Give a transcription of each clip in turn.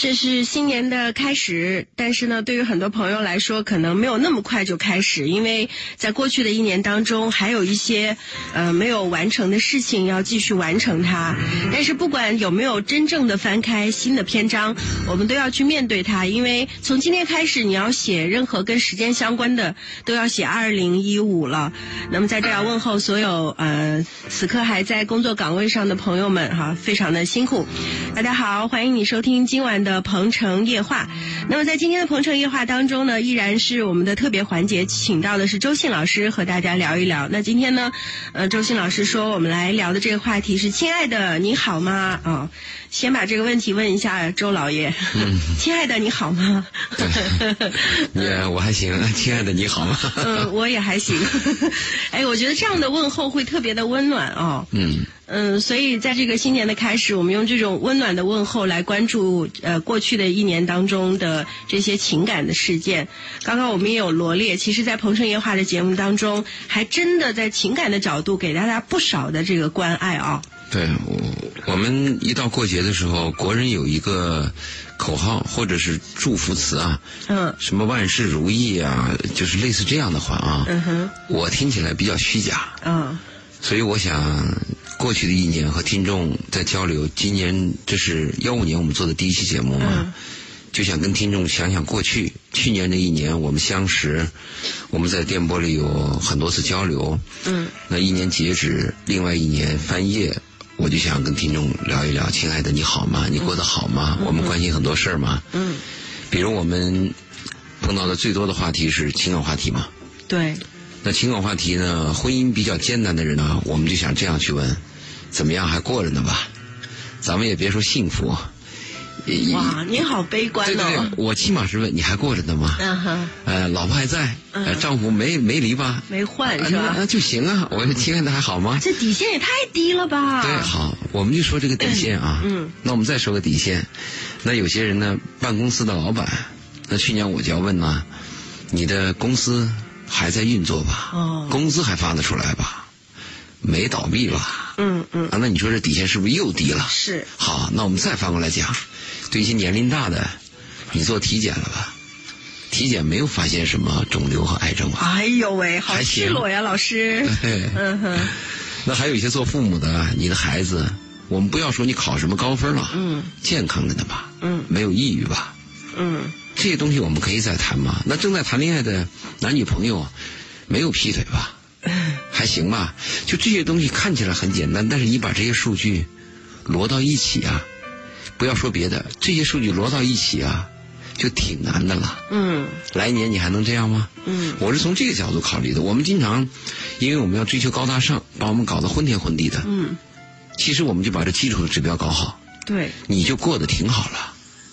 这是新年的开始，但是呢，对于很多朋友来说，可能没有那么快就开始，因为在过去的一年当中，还有一些呃没有完成的事情要继续完成它。但是不管有没有真正的翻开新的篇章，我们都要去面对它，因为从今天开始，你要写任何跟时间相关的，都要写二零一五了。那么在这要问候所有呃此刻还在工作岗位上的朋友们哈，非常的辛苦。大家好，欢迎你收听今晚的。的鹏城夜话，那么在今天的鹏城夜话当中呢，依然是我们的特别环节，请到的是周信老师和大家聊一聊。那今天呢，呃，周信老师说我们来聊的这个话题是“亲爱的，你好吗？”啊，先把这个问题问一下周老爷。嗯，亲爱的，你好吗？也 我还行。亲爱的，你好吗？嗯，我也还行。哎，我觉得这样的问候会特别的温暖哦。嗯。嗯，所以在这个新年的开始，我们用这种温暖的问候来关注呃过去的一年当中的这些情感的事件。刚刚我们也有罗列，其实，在《鹏城夜话》的节目当中，还真的在情感的角度给大家不少的这个关爱啊。对，我我们一到过节的时候，国人有一个口号或者是祝福词啊，嗯，什么万事如意啊，就是类似这样的话啊。嗯哼，我听起来比较虚假。嗯，所以我想。过去的一年和听众在交流，今年这是幺五年我们做的第一期节目嘛，就想跟听众想想过去去年的一年我们相识，我们在电波里有很多次交流。嗯，那一年截止，另外一年翻页，我就想跟听众聊一聊，亲爱的你好吗？你过得好吗？我们关心很多事儿吗。嗯，比如我们碰到的最多的话题是情感话题嘛。对。那情感话题呢？婚姻比较艰难的人呢，我们就想这样去问。怎么样？还过着呢吧？咱们也别说幸福。哇，你好悲观哦！对对对，我起码是问你还过着呢吗？嗯哼。呃，老婆还在，丈夫没没离吧？没换是吧？那就行啊。我说亲爱的还好吗？这底线也太低了吧？对，好，我们就说这个底线啊。嗯。那我们再说个底线。那有些人呢，办公司的老板，那去年我就要问呢，你的公司还在运作吧？哦。工资还发得出来吧？没倒闭吧？嗯嗯。啊，那你说这底线是不是又低了？是。好，那我们再反过来讲，对一些年龄大的，你做体检了吧？体检没有发现什么肿瘤和癌症吧？哎呦喂，好赤裸呀，老师。嗯哼。那还有一些做父母的，你的孩子，我们不要说你考什么高分了，嗯，健康着呢吧？嗯。没有抑郁吧？嗯。这些东西我们可以再谈吗？那正在谈恋爱的男女朋友，没有劈腿吧？还行吧，就这些东西看起来很简单，但是你把这些数据摞到一起啊，不要说别的，这些数据摞到一起啊，就挺难的了。嗯，来年你还能这样吗？嗯，我是从这个角度考虑的。我们经常，因为我们要追求高大上，把我们搞得昏天昏地的。嗯，其实我们就把这基础的指标搞好，对，你就过得挺好了。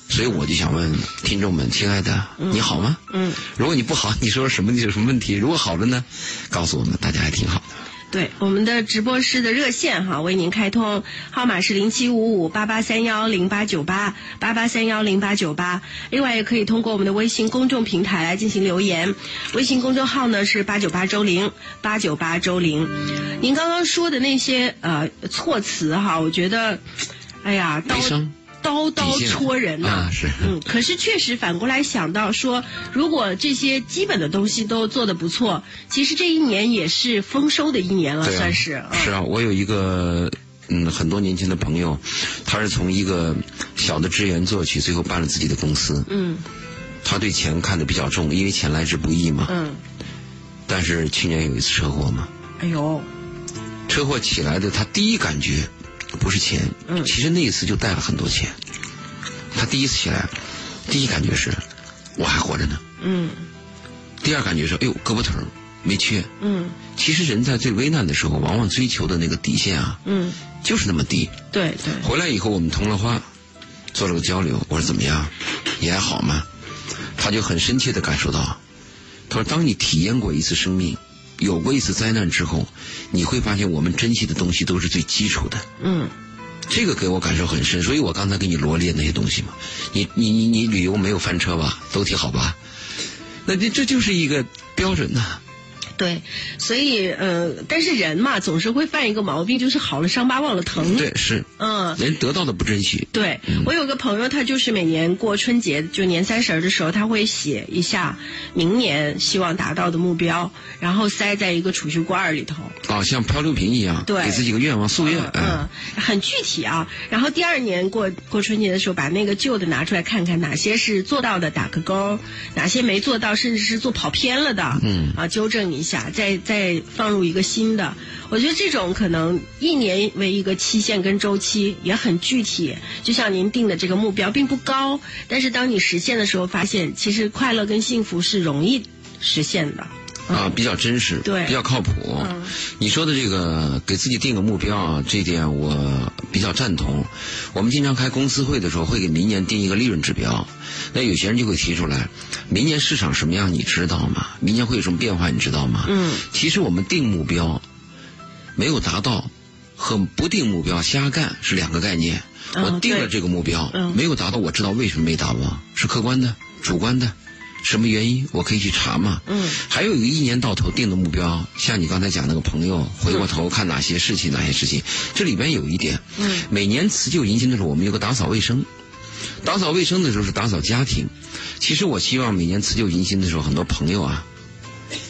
所以我就想问听众们，亲爱的，你好吗？嗯，如果你不好，你说什么你有什么问题？如果好了呢，告诉我们，大家还挺好的。对，我们的直播室的热线哈为您开通，号码是零七五五八八三幺零八九八八八三幺零八九八。另外也可以通过我们的微信公众平台来进行留言，微信公众号呢是八九八周玲八九八周玲。您刚刚说的那些呃措辞哈，我觉得，哎呀，悲伤。刀刀戳人呐，是嗯，可是确实反过来想到说，如果这些基本的东西都做得不错，其实这一年也是丰收的一年了，算是。是啊，我有一个嗯很多年轻的朋友，他是从一个小的职员做起，最后办了自己的公司。嗯，他对钱看得比较重，因为钱来之不易嘛。嗯，但是去年有一次车祸嘛。哎呦，车祸起来的，他第一感觉。不是钱，嗯，其实那一次就带了很多钱。他第一次起来，第一感觉是，我还活着呢，嗯。第二感觉是，哎呦，胳膊疼没缺，嗯。其实人在最危难的时候，往往追求的那个底线啊，嗯，就是那么低。对对。回来以后我们通了话，做了个交流，我说怎么样，你还好吗？他就很深切的感受到，他说，当你体验过一次生命。有过一次灾难之后，你会发现我们珍惜的东西都是最基础的。嗯，这个给我感受很深，所以我刚才给你罗列那些东西嘛。你你你你旅游没有翻车吧？都挺好吧？那这这就是一个标准呐。对，所以呃，但是人嘛，总是会犯一个毛病，就是好了伤疤忘了疼。对，是。嗯，连得到的不珍惜。对，我有个朋友，他就是每年过春节，就年三十的时候，他会写一下明年希望达到的目标，然后塞在一个储蓄罐里头。哦，像漂流瓶一样，对，给自己个愿望夙愿。嗯，很具体啊。然后第二年过过春节的时候，把那个旧的拿出来看看，哪些是做到的，打个勾；哪些没做到，甚至是做跑偏了的，嗯，啊，纠正一下，再再放入一个新的。我觉得这种可能一年为一个期限跟周期也很具体，就像您定的这个目标并不高，但是当你实现的时候，发现其实快乐跟幸福是容易实现的。啊，比较真实，对，比较靠谱。嗯，你说的这个给自己定个目标啊，这点我比较赞同。我们经常开公司会的时候，会给明年定一个利润指标。那有些人就会提出来，明年市场什么样你知道吗？明年会有什么变化你知道吗？嗯，其实我们定目标。没有达到，和不定目标瞎干是两个概念。我定了这个目标，没有达到，我知道为什么没达到，是客观的、主观的，什么原因？我可以去查嘛。嗯。还有一个一年到头定的目标，像你刚才讲那个朋友，回过头看哪些事情，哪些事情，这里边有一点。嗯。每年辞旧迎新的时候，我们有个打扫卫生，打扫卫生的时候是打扫家庭。其实我希望每年辞旧迎新的时候，很多朋友啊。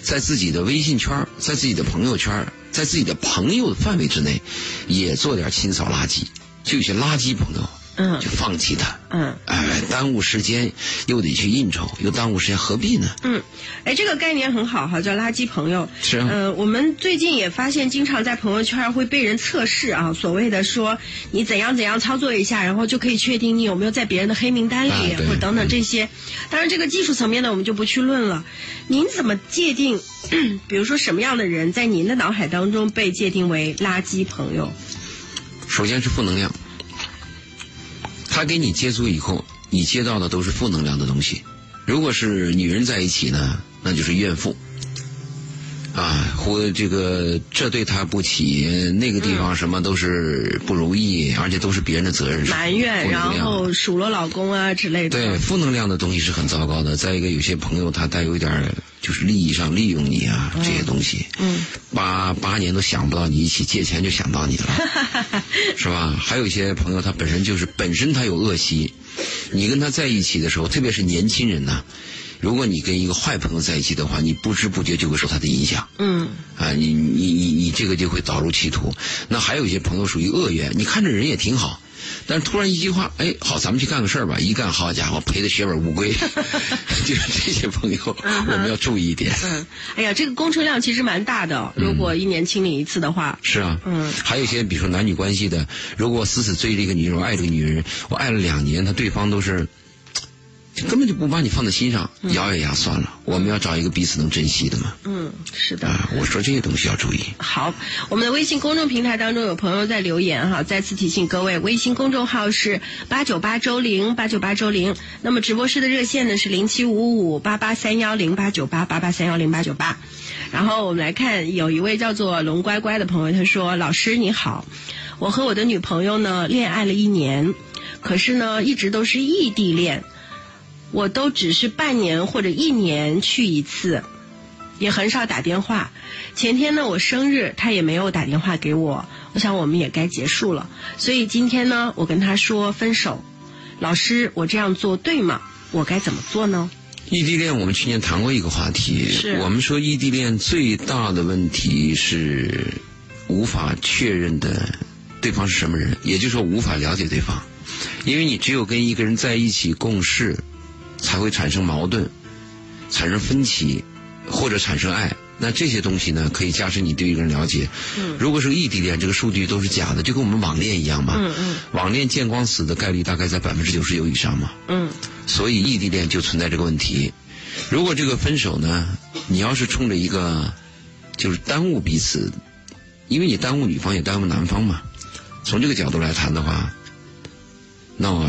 在自己的微信圈，在自己的朋友圈，在自己的朋友的范围之内，也做点清扫垃圾，就有些垃圾朋友。嗯，就放弃它。嗯，哎，耽误时间，又得去应酬，又耽误时间，何必呢？嗯，哎，这个概念很好哈，叫垃圾朋友。是啊。呃，我们最近也发现，经常在朋友圈会被人测试啊，所谓的说你怎样怎样操作一下，然后就可以确定你有没有在别人的黑名单里，或者等等这些。当然，这个技术层面呢我们就不去论了。您怎么界定？比如说什么样的人在您的脑海当中被界定为垃圾朋友？首先是负能量。他跟你接触以后，你接到的都是负能量的东西。如果是女人在一起呢，那就是怨妇。啊，或这个这对他不起，那个地方什么都是不如意，而且都是别人的责任。埋怨，然后数落老公啊之类的。对，负能量的东西是很糟糕的。再一个，有些朋友他带有一点就是利益上利用你啊，这些东西。嗯。八八年都想不到你一起借钱就想到你了，是吧？还有一些朋友他本身就是本身他有恶习，你跟他在一起的时候，特别是年轻人呢。如果你跟一个坏朋友在一起的话，你不知不觉就会受他的影响。嗯。啊，你你你你这个就会导入歧途。那还有一些朋友属于恶缘，你看这人也挺好，但是突然一句话，哎，好，咱们去干个事儿吧。一干，好家伙，赔的血本无归。就是这些朋友，我们要注意一点。嗯。哎呀，这个工程量其实蛮大的，如果一年清理一次的话。是啊。嗯。还有一些，比如说男女关系的，如果我死死追着一个女人，我爱这个女人，我爱了两年，他对方都是。根本就不把你放在心上，咬咬牙算了。我们要找一个彼此能珍惜的嘛。嗯，是的。我说这些东西要注意。好，我们的微信公众平台当中有朋友在留言哈，再次提醒各位，微信公众号是八九八周零八九八周零。那么直播室的热线呢是零七五五八八三幺零八九八八八三幺零八九八。然后我们来看，有一位叫做龙乖乖的朋友，他说：“老师你好，我和我的女朋友呢恋爱了一年，可是呢一直都是异地恋。”我都只是半年或者一年去一次，也很少打电话。前天呢，我生日，他也没有打电话给我。我想我们也该结束了，所以今天呢，我跟他说分手。老师，我这样做对吗？我该怎么做呢？异地恋，我们去年谈过一个话题，我们说异地恋最大的问题是无法确认的对方是什么人，也就是说无法了解对方，因为你只有跟一个人在一起共事。才会产生矛盾，产生分歧，或者产生爱。那这些东西呢，可以加深你对一个人了解。嗯。如果是异地恋，这个数据都是假的，就跟我们网恋一样嘛。嗯嗯。网恋见光死的概率大概在百分之九十九以上嘛。嗯。所以异地恋就存在这个问题。如果这个分手呢，你要是冲着一个，就是耽误彼此，因为你耽误女方也耽误男方嘛。从这个角度来谈的话。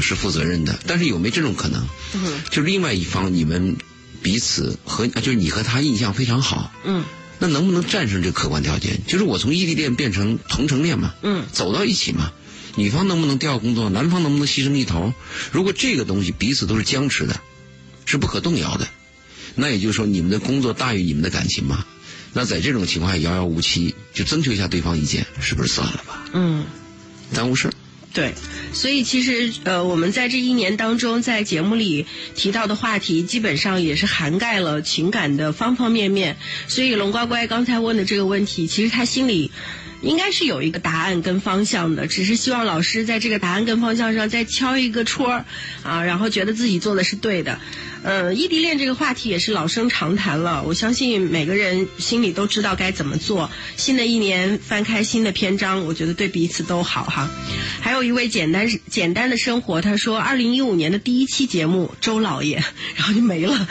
是负责任的，但是有没这种可能？嗯，就另外一方你们彼此和就是你和他印象非常好，嗯，那能不能战胜这客观条件？就是我从异地恋变成同城恋嘛，嗯，走到一起嘛，女方能不能调工作，男方能不能牺牲一头？如果这个东西彼此都是僵持的，是不可动摇的，那也就是说你们的工作大于你们的感情嘛？那在这种情况下遥遥无期，就征求一下对方意见，是不是算了吧？嗯，耽误事儿。对，所以其实呃，我们在这一年当中，在节目里提到的话题，基本上也是涵盖了情感的方方面面。所以龙乖乖刚才问的这个问题，其实他心里。应该是有一个答案跟方向的，只是希望老师在这个答案跟方向上再敲一个戳儿，啊，然后觉得自己做的是对的。呃，异地恋这个话题也是老生常谈了，我相信每个人心里都知道该怎么做。新的一年翻开新的篇章，我觉得对彼此都好哈。还有一位简单简单的生活，他说二零一五年的第一期节目周老爷，然后就没了。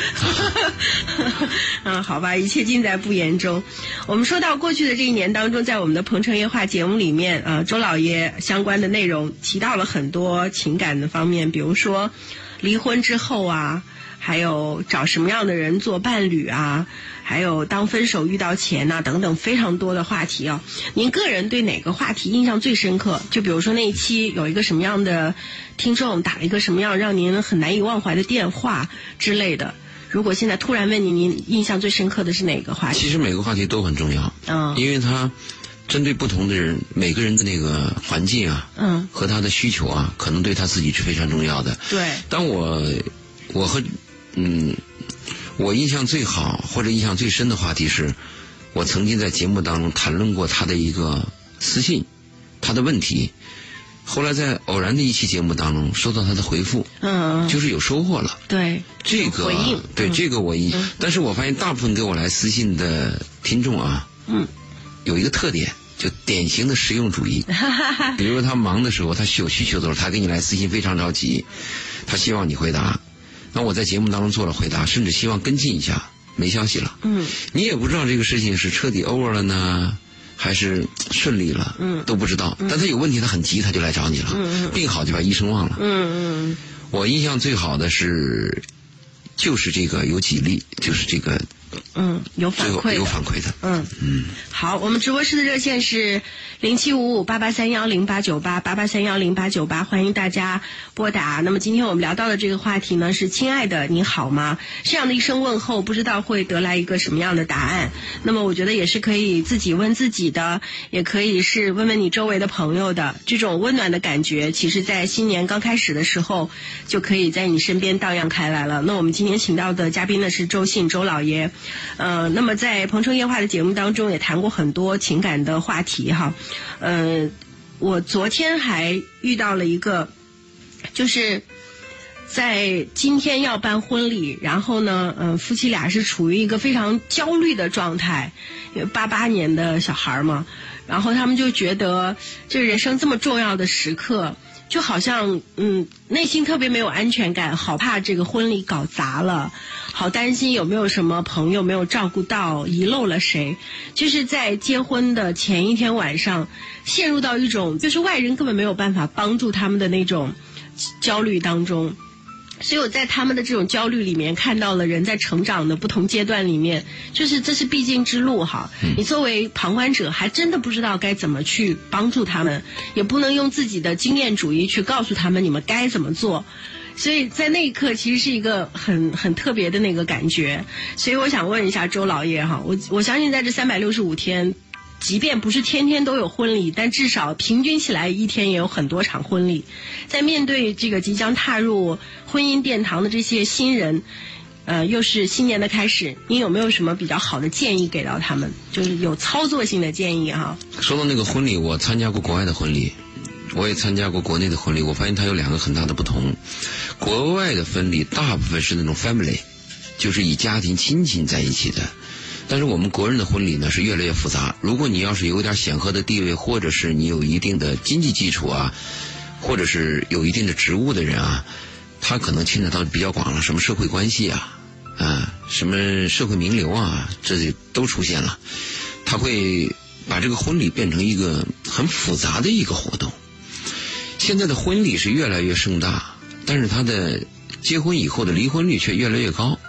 嗯，好吧，一切尽在不言中。我们说到过去的这一年当中，在我们的《鹏城夜话》节目里面，呃，周老爷相关的内容提到了很多情感的方面，比如说离婚之后啊。还有找什么样的人做伴侣啊？还有当分手遇到钱呐等等非常多的话题啊。您个人对哪个话题印象最深刻？就比如说那一期有一个什么样的听众打了一个什么样让您很难以忘怀的电话之类的。如果现在突然问你，您印象最深刻的是哪个话题？其实每个话题都很重要，嗯，因为他针对不同的人，每个人的那个环境啊，嗯，和他的需求啊，可能对他自己是非常重要的。对。当我我和嗯，我印象最好或者印象最深的话题是，我曾经在节目当中谈论过他的一个私信，他的问题，后来在偶然的一期节目当中收到他的回复，嗯，就是有收获了。对，这个回应，对这个我印，但是我发现大部分给我来私信的听众啊，嗯，有一个特点，就典型的实用主义。比如说他忙的时候，他有需求的时候，他给你来私信非常着急，他希望你回答。那我在节目当中做了回答，甚至希望跟进一下，没消息了。嗯，你也不知道这个事情是彻底 over 了呢，还是顺利了？嗯，都不知道。但他有问题，他很急，他就来找你了。嗯嗯，病好就把医生忘了。嗯嗯，我印象最好的是，就是这个有几例，就是这个。嗯，有反馈，有反馈的。嗯嗯，好，我们直播室的热线是零七五五八八三幺零八九八八八三幺零八九八，欢迎大家拨打。那么今天我们聊到的这个话题呢是“亲爱的，你好吗？”这样的一声问候，不知道会得来一个什么样的答案。那么我觉得也是可以自己问自己的，也可以是问问你周围的朋友的。这种温暖的感觉，其实在新年刚开始的时候，就可以在你身边荡漾开来了。那我们今天请到的嘉宾呢是周信周老爷。呃，那么在《鹏城夜话》的节目当中也谈过很多情感的话题哈。呃，我昨天还遇到了一个，就是在今天要办婚礼，然后呢，嗯，夫妻俩是处于一个非常焦虑的状态，因为八八年的小孩嘛，然后他们就觉得这人生这么重要的时刻。就好像嗯，内心特别没有安全感，好怕这个婚礼搞砸了，好担心有没有什么朋友没有照顾到，遗漏了谁，就是在结婚的前一天晚上，陷入到一种就是外人根本没有办法帮助他们的那种焦虑当中。所以我在他们的这种焦虑里面看到了人在成长的不同阶段里面，就是这是必经之路哈。你作为旁观者，还真的不知道该怎么去帮助他们，也不能用自己的经验主义去告诉他们你们该怎么做。所以在那一刻，其实是一个很很特别的那个感觉。所以我想问一下周老爷哈，我我相信在这三百六十五天。即便不是天天都有婚礼，但至少平均起来一天也有很多场婚礼。在面对这个即将踏入婚姻殿堂的这些新人，呃，又是新年的开始，您有没有什么比较好的建议给到他们？就是有操作性的建议哈。说到那个婚礼，我参加过国外的婚礼，我也参加过国内的婚礼，我发现它有两个很大的不同。国外的婚礼大部分是那种 family，就是以家庭亲情在一起的。但是我们国人的婚礼呢是越来越复杂。如果你要是有点显赫的地位，或者是你有一定的经济基础啊，或者是有一定的职务的人啊，他可能牵扯到比较广了，什么社会关系啊，啊，什么社会名流啊，这都出现了。他会把这个婚礼变成一个很复杂的一个活动。现在的婚礼是越来越盛大，但是他的结婚以后的离婚率却越来越高。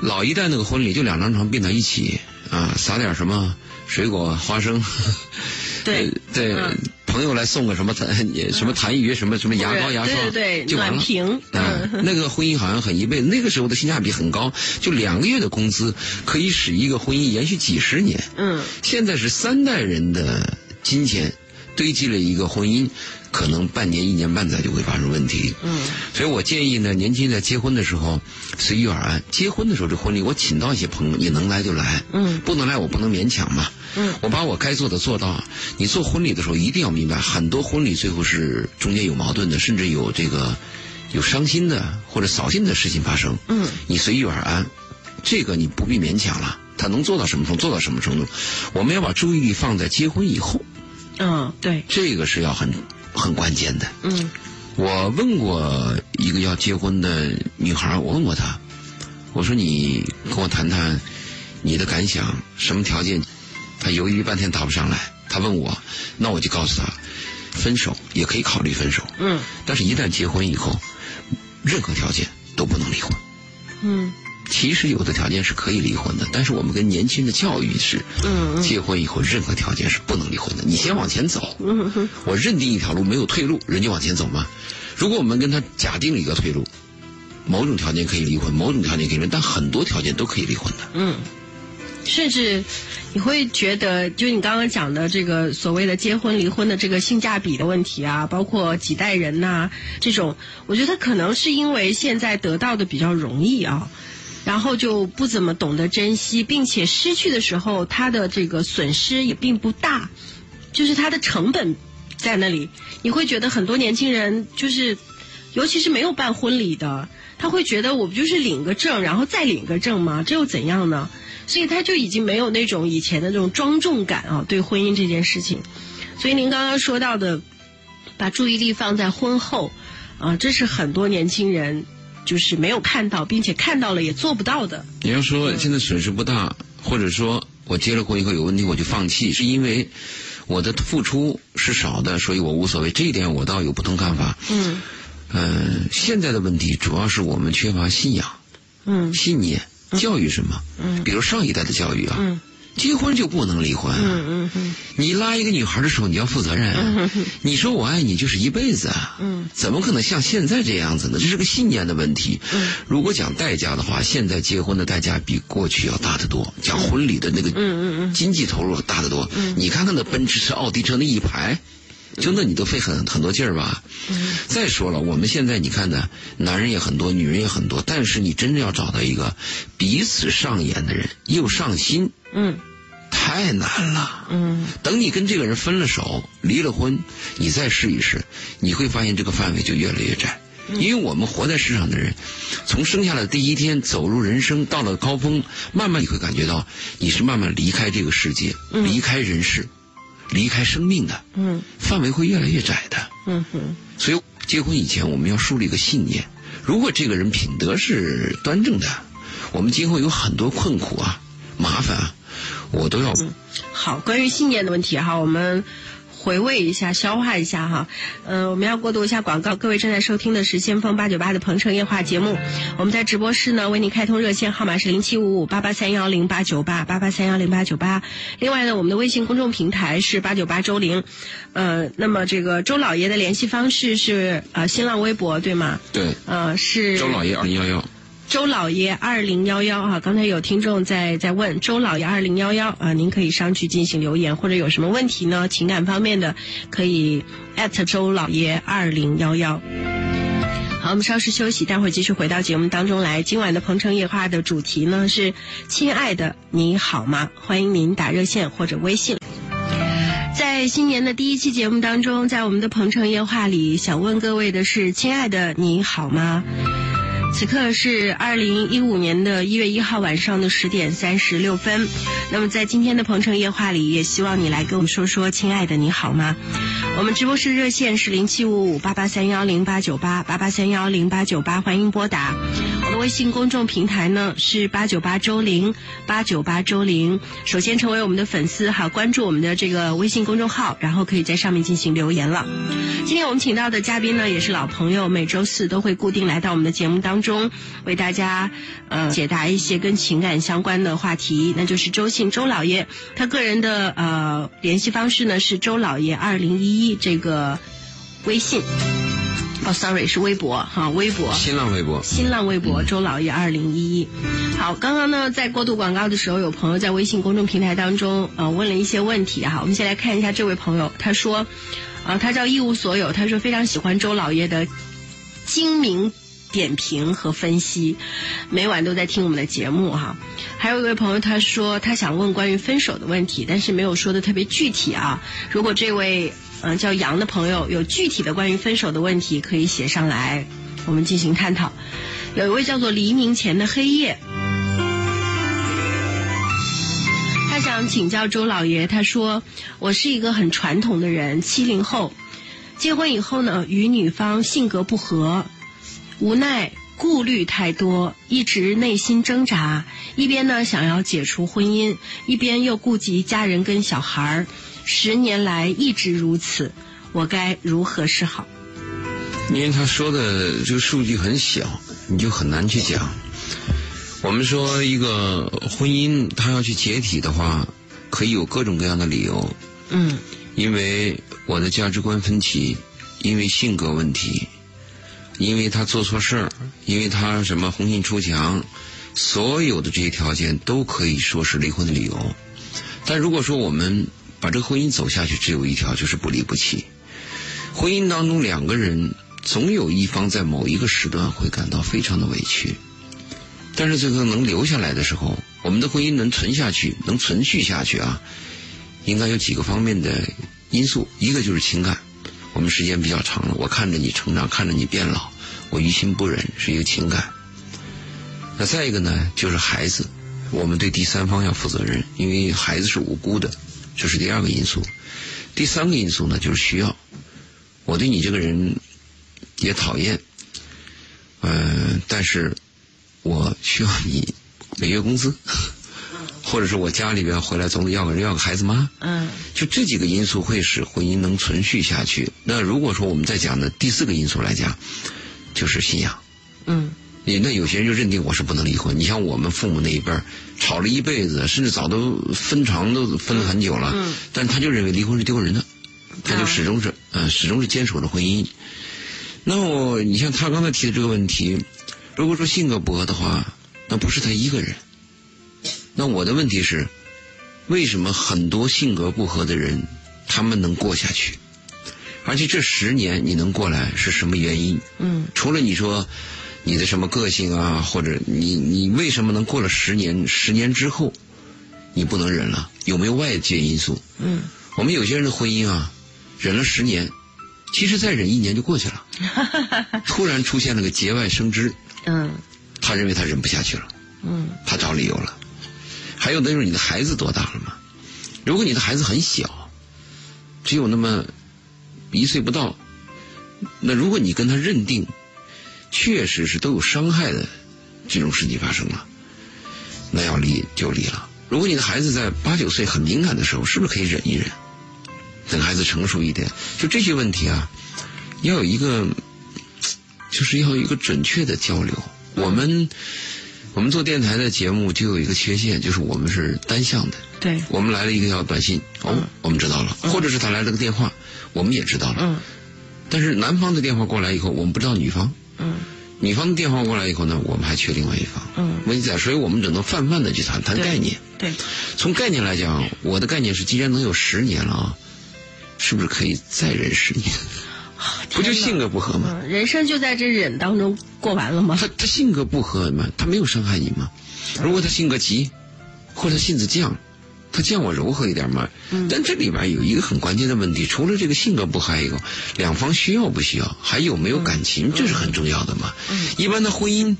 老一代那个婚礼就两张床并到一起啊，撒点什么水果花生，对对，朋友来送个什么痰什么痰盂什么什么牙膏牙刷，对对对，暖瓶啊，那个婚姻好像很一辈子，那个时候的性价比很高，就两个月的工资可以使一个婚姻延续几十年。嗯，现在是三代人的金钱堆积了一个婚姻。可能半年、一年半载就会发生问题。嗯，所以我建议呢，年轻人在结婚的时候随遇而安。结婚的时候这婚礼，我请到一些朋友，你能来就来。嗯，不能来我不能勉强嘛。嗯，我把我该做的做到。你做婚礼的时候一定要明白，很多婚礼最后是中间有矛盾的，甚至有这个有伤心的或者扫兴的事情发生。嗯，你随遇而安，这个你不必勉强了。他能做到什么程度？做到什么程度？我们要把注意力放在结婚以后。嗯，对，这个是要很很关键的。嗯，我问过一个要结婚的女孩，我问过她，我说你跟我谈谈你的感想，什么条件？她犹豫半天答不上来。她问我，那我就告诉她，分手也可以考虑分手。嗯，但是一旦结婚以后，任何条件都不能离婚。嗯。其实有的条件是可以离婚的，但是我们跟年轻人的教育是，嗯结婚以后任何条件是不能离婚的。你先往前走，我认定一条路没有退路，人就往前走嘛。如果我们跟他假定了一个退路，某种条件可以离婚，某种条件可以离婚，但很多条件都可以离婚的。嗯，甚至你会觉得，就你刚刚讲的这个所谓的结婚离婚的这个性价比的问题啊，包括几代人呐这种，我觉得可能是因为现在得到的比较容易啊。然后就不怎么懂得珍惜，并且失去的时候，他的这个损失也并不大，就是他的成本在那里。你会觉得很多年轻人就是，尤其是没有办婚礼的，他会觉得我不就是领个证，然后再领个证吗？这又怎样呢？所以他就已经没有那种以前的那种庄重感啊，对婚姻这件事情。所以您刚刚说到的，把注意力放在婚后啊，这是很多年轻人。就是没有看到，并且看到了也做不到的。你要说现在损失不大，或者说我结了婚以后有问题我就放弃，是因为我的付出是少的，所以我无所谓。这一点我倒有不同看法。嗯，嗯，现在的问题主要是我们缺乏信仰，嗯，信念，教育什么？嗯，比如上一代的教育啊。嗯。结婚就不能离婚。嗯嗯嗯。你拉一个女孩的时候，你要负责任。嗯你说我爱你就是一辈子啊。嗯。怎么可能像现在这样子呢？这是个信念的问题。嗯。如果讲代价的话，现在结婚的代价比过去要大得多。讲婚礼的那个。嗯嗯嗯。经济投入大得多。嗯。你看看那奔驰车、奥迪车那一排，就那你都费很很多劲儿吧。嗯。再说了，我们现在你看呢，男人也很多，女人也很多，但是你真正要找到一个彼此上眼的人，又上心。嗯。太难了。嗯，等你跟这个人分了手、离了婚，你再试一试，你会发现这个范围就越来越窄。因为我们活在世上的人，从生下来第一天走入人生，到了高峰，慢慢你会感觉到你是慢慢离开这个世界、离开人世、离开生命的。嗯，范围会越来越窄的。嗯哼。所以结婚以前，我们要树立一个信念：如果这个人品德是端正的，我们今后有很多困苦啊、麻烦啊。我都要。好，关于信念的问题哈，我们回味一下，消化一下哈。呃，我们要过渡一下广告。各位正在收听的是先锋八九八的鹏城夜话节目。我们在直播室呢，为您开通热线号码是零七五五八八三幺零八九八八八三幺零八九八。另外呢，我们的微信公众平台是八九八周玲。呃，那么这个周老爷的联系方式是呃新浪微博对吗？对。呃，是周老爷二零幺幺。周老爷二零幺幺啊，刚才有听众在在问周老爷二零幺幺啊，您可以上去进行留言，或者有什么问题呢？情感方面的可以艾特周老爷二零幺幺。好，我们稍事休息，待会儿继续回到节目当中来。今晚的鹏城夜话的主题呢是“亲爱的你好吗”？欢迎您打热线或者微信。在新年的第一期节目当中，在我们的鹏城夜话里，想问各位的是“亲爱的你好吗”？此刻是二零一五年的一月一号晚上的十点三十六分。那么在今天的鹏城夜话里，也希望你来跟我们说说，亲爱的你好吗？我们直播室热线是零七五五八八三幺零八九八八八三幺零八九八，欢迎拨打。微信公众平台呢是八九八周玲八九八周玲。首先成为我们的粉丝哈，关注我们的这个微信公众号，然后可以在上面进行留言了。今天我们请到的嘉宾呢也是老朋友，每周四都会固定来到我们的节目当中，为大家呃解答一些跟情感相关的话题，那就是周信周老爷。他个人的呃联系方式呢是周老爷二零一一。这个微信哦，sorry 是微博哈，微博新浪微博新浪微博周老爷二零一一。好，刚刚呢在过渡广告的时候，有朋友在微信公众平台当中呃问了一些问题哈，我们先来看一下这位朋友，他说啊，他叫一无所有。他说非常喜欢周老爷的精明点评和分析，每晚都在听我们的节目哈。还有一位朋友他说他想问关于分手的问题，但是没有说的特别具体啊。如果这位嗯叫杨的朋友有具体的关于分手的问题，可以写上来，我们进行探讨。有一位叫做黎明前的黑夜。他想请教周老爷，他说：“我是一个很传统的人，七零后，结婚以后呢，与女方性格不合，无奈顾虑太多，一直内心挣扎，一边呢想要解除婚姻，一边又顾及家人跟小孩儿，十年来一直如此，我该如何是好？”因为他说的这个数据很小，你就很难去讲。我们说一个婚姻，他要去解体的话，可以有各种各样的理由。嗯。因为我的价值观分歧，因为性格问题，因为他做错事儿，因为他什么红杏出墙，所有的这些条件都可以说是离婚的理由。但如果说我们把这个婚姻走下去，只有一条，就是不离不弃。婚姻当中两个人，总有一方在某一个时段会感到非常的委屈。但是最后能留下来的时候，我们的婚姻能存下去，能存续下去啊，应该有几个方面的因素。一个就是情感，我们时间比较长了，我看着你成长，看着你变老，我于心不忍，是一个情感。那再一个呢，就是孩子，我们对第三方要负责任，因为孩子是无辜的，这是第二个因素。第三个因素呢，就是需要，我对你这个人也讨厌，嗯，但是。我需要你每月工资，或者是我家里边回来总得要个人要个孩子妈。嗯，就这几个因素会使婚姻能存续下去。那如果说我们再讲的第四个因素来讲，就是信仰。嗯，你那有些人就认定我是不能离婚。你像我们父母那一辈儿，吵了一辈子，甚至早都分床都分了很久了。嗯，但他就认为离婚是丢人的，他就始终是嗯始终是坚守着婚姻。那我你像他刚才提的这个问题。如果说性格不合的话，那不是他一个人。那我的问题是，为什么很多性格不合的人，他们能过下去？而且这十年你能过来是什么原因？嗯。除了你说你的什么个性啊，或者你你为什么能过了十年？十年之后你不能忍了？有没有外界因素？嗯。我们有些人的婚姻啊，忍了十年，其实再忍一年就过去了。突然出现了个节外生枝。嗯，他认为他忍不下去了，嗯，他找理由了。还有那就是你的孩子多大了嘛？如果你的孩子很小，只有那么一岁不到，那如果你跟他认定确实是都有伤害的这种事情发生了，那要离就离了。如果你的孩子在八九岁很敏感的时候，是不是可以忍一忍？等孩子成熟一点，就这些问题啊，要有一个。就是要有一个准确的交流。我们我们做电台的节目就有一个缺陷，就是我们是单向的。对，我们来了一个条短信，哦，我们知道了；或者是他来了个电话，我们也知道了。嗯。但是男方的电话过来以后，我们不知道女方。嗯。女方的电话过来以后呢，我们还缺另外一方。嗯。问题在，所以我们只能泛泛的去谈谈概念。对。从概念来讲，我的概念是，既然能有十年了啊，是不是可以再忍十年？不就性格不合吗？人生就在这忍当中过完了吗？他他性格不合嘛，他没有伤害你吗？如果他性格急，或者性子犟，他见我柔和一点嘛。但这里边有一个很关键的问题，除了这个性格不合以后，两方需要不需要，还有没有感情，这是很重要的嘛。一般的婚姻，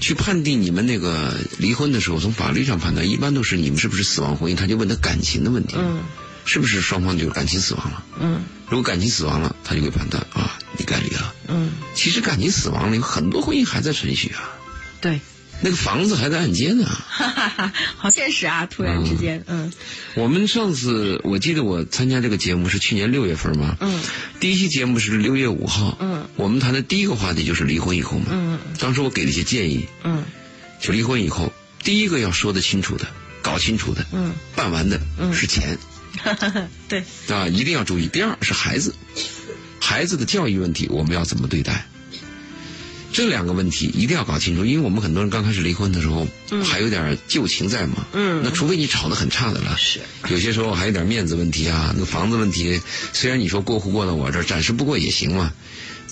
去判定你们那个离婚的时候，从法律上判断，一般都是你们是不是死亡婚姻，他就问他感情的问题。是不是双方就感情死亡了？嗯，如果感情死亡了，他就会判断啊，你该离了。嗯，其实感情死亡了，有很多婚姻还在存续啊。对，那个房子还在按揭呢。哈哈哈，好现实啊！突然之间，嗯。我们上次我记得我参加这个节目是去年六月份嘛。嗯。第一期节目是六月五号。嗯。我们谈的第一个话题就是离婚以后嘛。嗯。当时我给了一些建议。嗯。就离婚以后，第一个要说得清楚的，搞清楚的。嗯。办完的是钱。对，啊，一定要注意。第二是孩子，孩子的教育问题，我们要怎么对待？这两个问题一定要搞清楚，因为我们很多人刚开始离婚的时候，还有点旧情在嘛。嗯。那除非你吵得很差的了。是。有些时候还有点面子问题啊，那个房子问题，虽然你说过户过到我这儿，暂时不过也行嘛。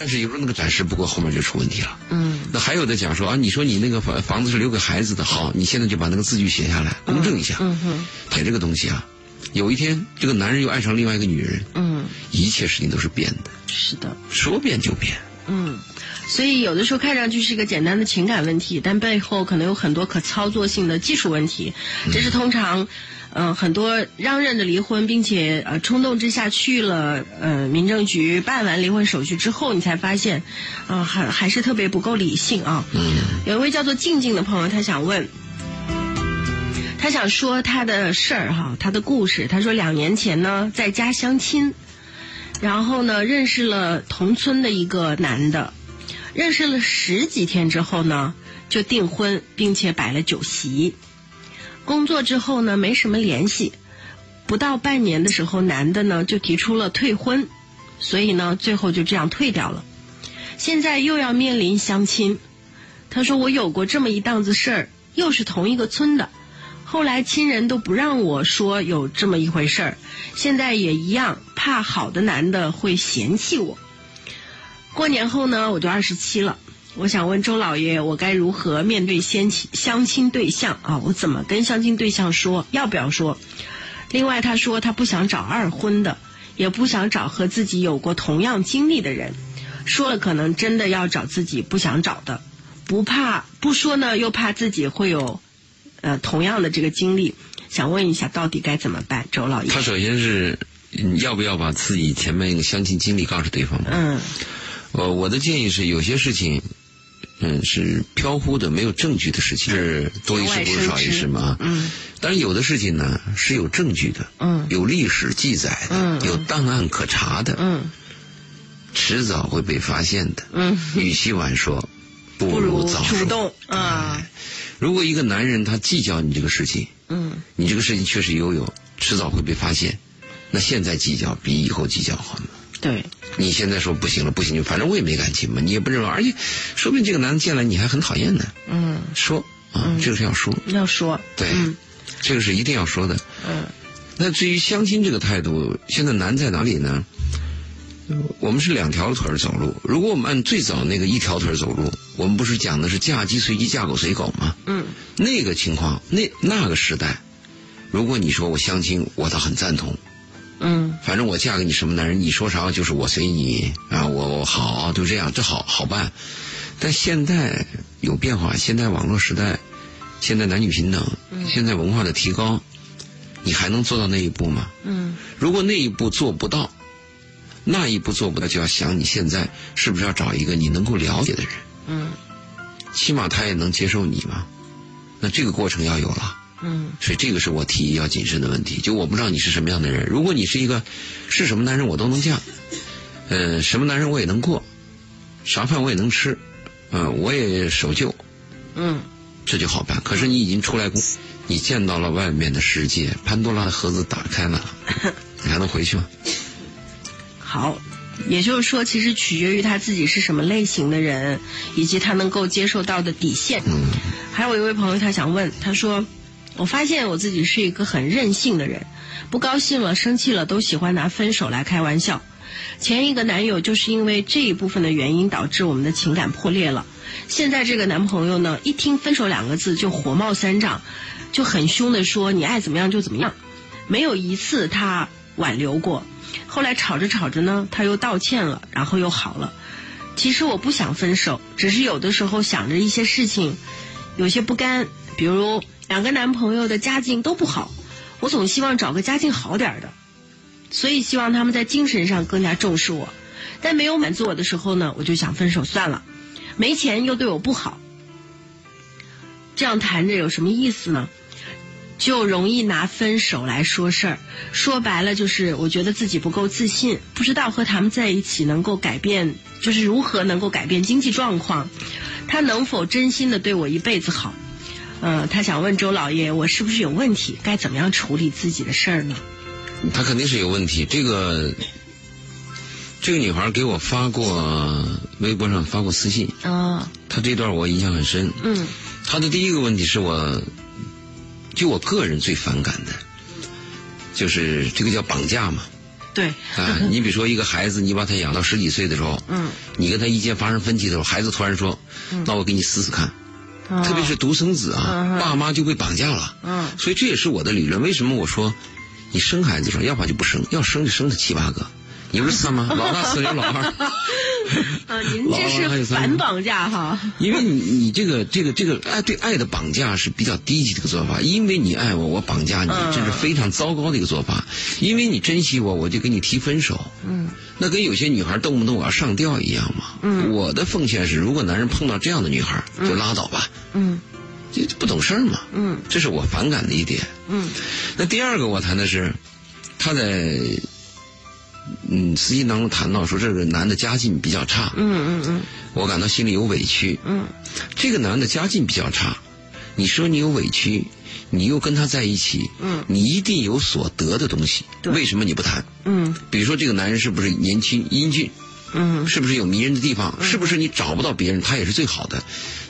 但是有时候那个暂时不过，后面就出问题了。嗯。那还有的讲说啊，你说你那个房房子是留给孩子的，好，你现在就把那个字据写下来，公证一下。嗯哼。写这个东西啊，有一天这个男人又爱上另外一个女人。嗯。一切事情都是变的。是的。说变就变。嗯。所以有的时候看上去是一个简单的情感问题，但背后可能有很多可操作性的技术问题。这是通常，嗯，很多嚷认着离婚，并且呃冲动之下去了呃民政局办完离婚手续之后，你才发现，啊还还是特别不够理性啊。有一位叫做静静的朋友，他想问，他想说他的事儿哈，他的故事。他说两年前呢在家相亲，然后呢认识了同村的一个男的。认识了十几天之后呢，就订婚，并且摆了酒席。工作之后呢，没什么联系。不到半年的时候，男的呢就提出了退婚，所以呢，最后就这样退掉了。现在又要面临相亲，他说我有过这么一档子事儿，又是同一个村的，后来亲人都不让我说有这么一回事儿，现在也一样，怕好的男的会嫌弃我。过年后呢，我就二十七了。我想问周老爷，我该如何面对相亲相亲对象啊？我怎么跟相亲对象说？要不要说？另外，他说他不想找二婚的，也不想找和自己有过同样经历的人。说了，可能真的要找自己不想找的。不怕不说呢，又怕自己会有呃同样的这个经历。想问一下，到底该怎么办？周老爷，他首先是要不要把自己前面一个相亲经历告诉对方？嗯。呃，我的建议是，有些事情，嗯，是飘忽的、没有证据的事情，是多一事不如少一事嘛。嗯。但是有的事情呢，是有证据的，嗯，有历史记载的，嗯，有档案可查的，嗯，迟早会被发现的。嗯。与其晚说，不如早说。主动啊。如果一个男人他计较你这个事情，嗯，你这个事情确实拥有，迟早会被发现，那现在计较比以后计较好吗？对。你现在说不行了，不行就反正我也没感情嘛，你也不认为，而且说不定这个男的见了你还很讨厌呢。嗯，说啊，这个是要说，要说，对，这个是一定要说的。嗯，那至于相亲这个态度，现在难在哪里呢？我们是两条腿走路，如果我们按最早那个一条腿走路，我们不是讲的是嫁鸡随鸡，嫁狗随狗吗？嗯，那个情况，那那个时代，如果你说我相亲，我倒很赞同。嗯，反正我嫁给你什么男人，你说啥就是我随你啊，我我好就这样，这好好办。但现在有变化，现在网络时代，现在男女平等，现在文化的提高，你还能做到那一步吗？嗯，如果那一步做不到，那一步做不到，就要想你现在是不是要找一个你能够了解的人？嗯，起码他也能接受你嘛。那这个过程要有了。嗯，所以这个是我提议要谨慎的问题。就我不知道你是什么样的人，如果你是一个是什么男人，我都能嫁，呃，什么男人我也能过，啥饭我也能吃，嗯，我也守旧，嗯，这就好办。可是你已经出来过，你见到了外面的世界，潘多拉的盒子打开了，你还能回去吗？好，也就是说，其实取决于他自己是什么类型的人，以及他能够接受到的底线。嗯，还有一位朋友他想问，他说。我发现我自己是一个很任性的人，不高兴了、生气了都喜欢拿分手来开玩笑。前一个男友就是因为这一部分的原因导致我们的情感破裂了。现在这个男朋友呢，一听分手两个字就火冒三丈，就很凶的说你爱怎么样就怎么样，没有一次他挽留过。后来吵着吵着呢，他又道歉了，然后又好了。其实我不想分手，只是有的时候想着一些事情，有些不甘，比如。两个男朋友的家境都不好，我总希望找个家境好点的，所以希望他们在精神上更加重视我。但没有满足我的时候呢，我就想分手算了。没钱又对我不好，这样谈着有什么意思呢？就容易拿分手来说事儿。说白了就是，我觉得自己不够自信，不知道和他们在一起能够改变，就是如何能够改变经济状况，他能否真心的对我一辈子好？嗯，他想问周老爷，我是不是有问题？该怎么样处理自己的事儿呢？他肯定是有问题。这个，这个女孩给我发过微博上发过私信。啊。她这段我印象很深。嗯。她的第一个问题是我，就我个人最反感的，就是这个叫绑架嘛。对。啊，你比如说一个孩子，你把他养到十几岁的时候，嗯。你跟他意见发生分歧的时候，孩子突然说：“那我给你死死看。”特别是独生子啊，爸妈就被绑架了。嗯。所以这也是我的理论。为什么我说，你生孩子的时候，要不然就不生，要生就生他七八个。你不是四吗？老大四，有老二。啊，您这是反绑架哈？因为你你这个这个这个爱对爱的绑架是比较低级的一个做法。因为你爱我，我绑架你，这是非常糟糕的一个做法。因为你珍惜我，我就跟你提分手。嗯。那跟有些女孩动不动我要上吊一样嘛。嗯。我的奉献是，如果男人碰到这样的女孩，就拉倒吧。嗯。这不懂事儿嘛。嗯。这是我反感的一点。嗯。那第二个我谈的是，他在。嗯，私信当中谈到说这个男的家境比较差，嗯嗯嗯，我感到心里有委屈，嗯，这个男的家境比较差，你说你有委屈，你又跟他在一起，嗯，你一定有所得的东西，为什么你不谈？嗯，比如说这个男人是不是年轻英俊？嗯，是不是有迷人的地方？是不是你找不到别人他也是最好的？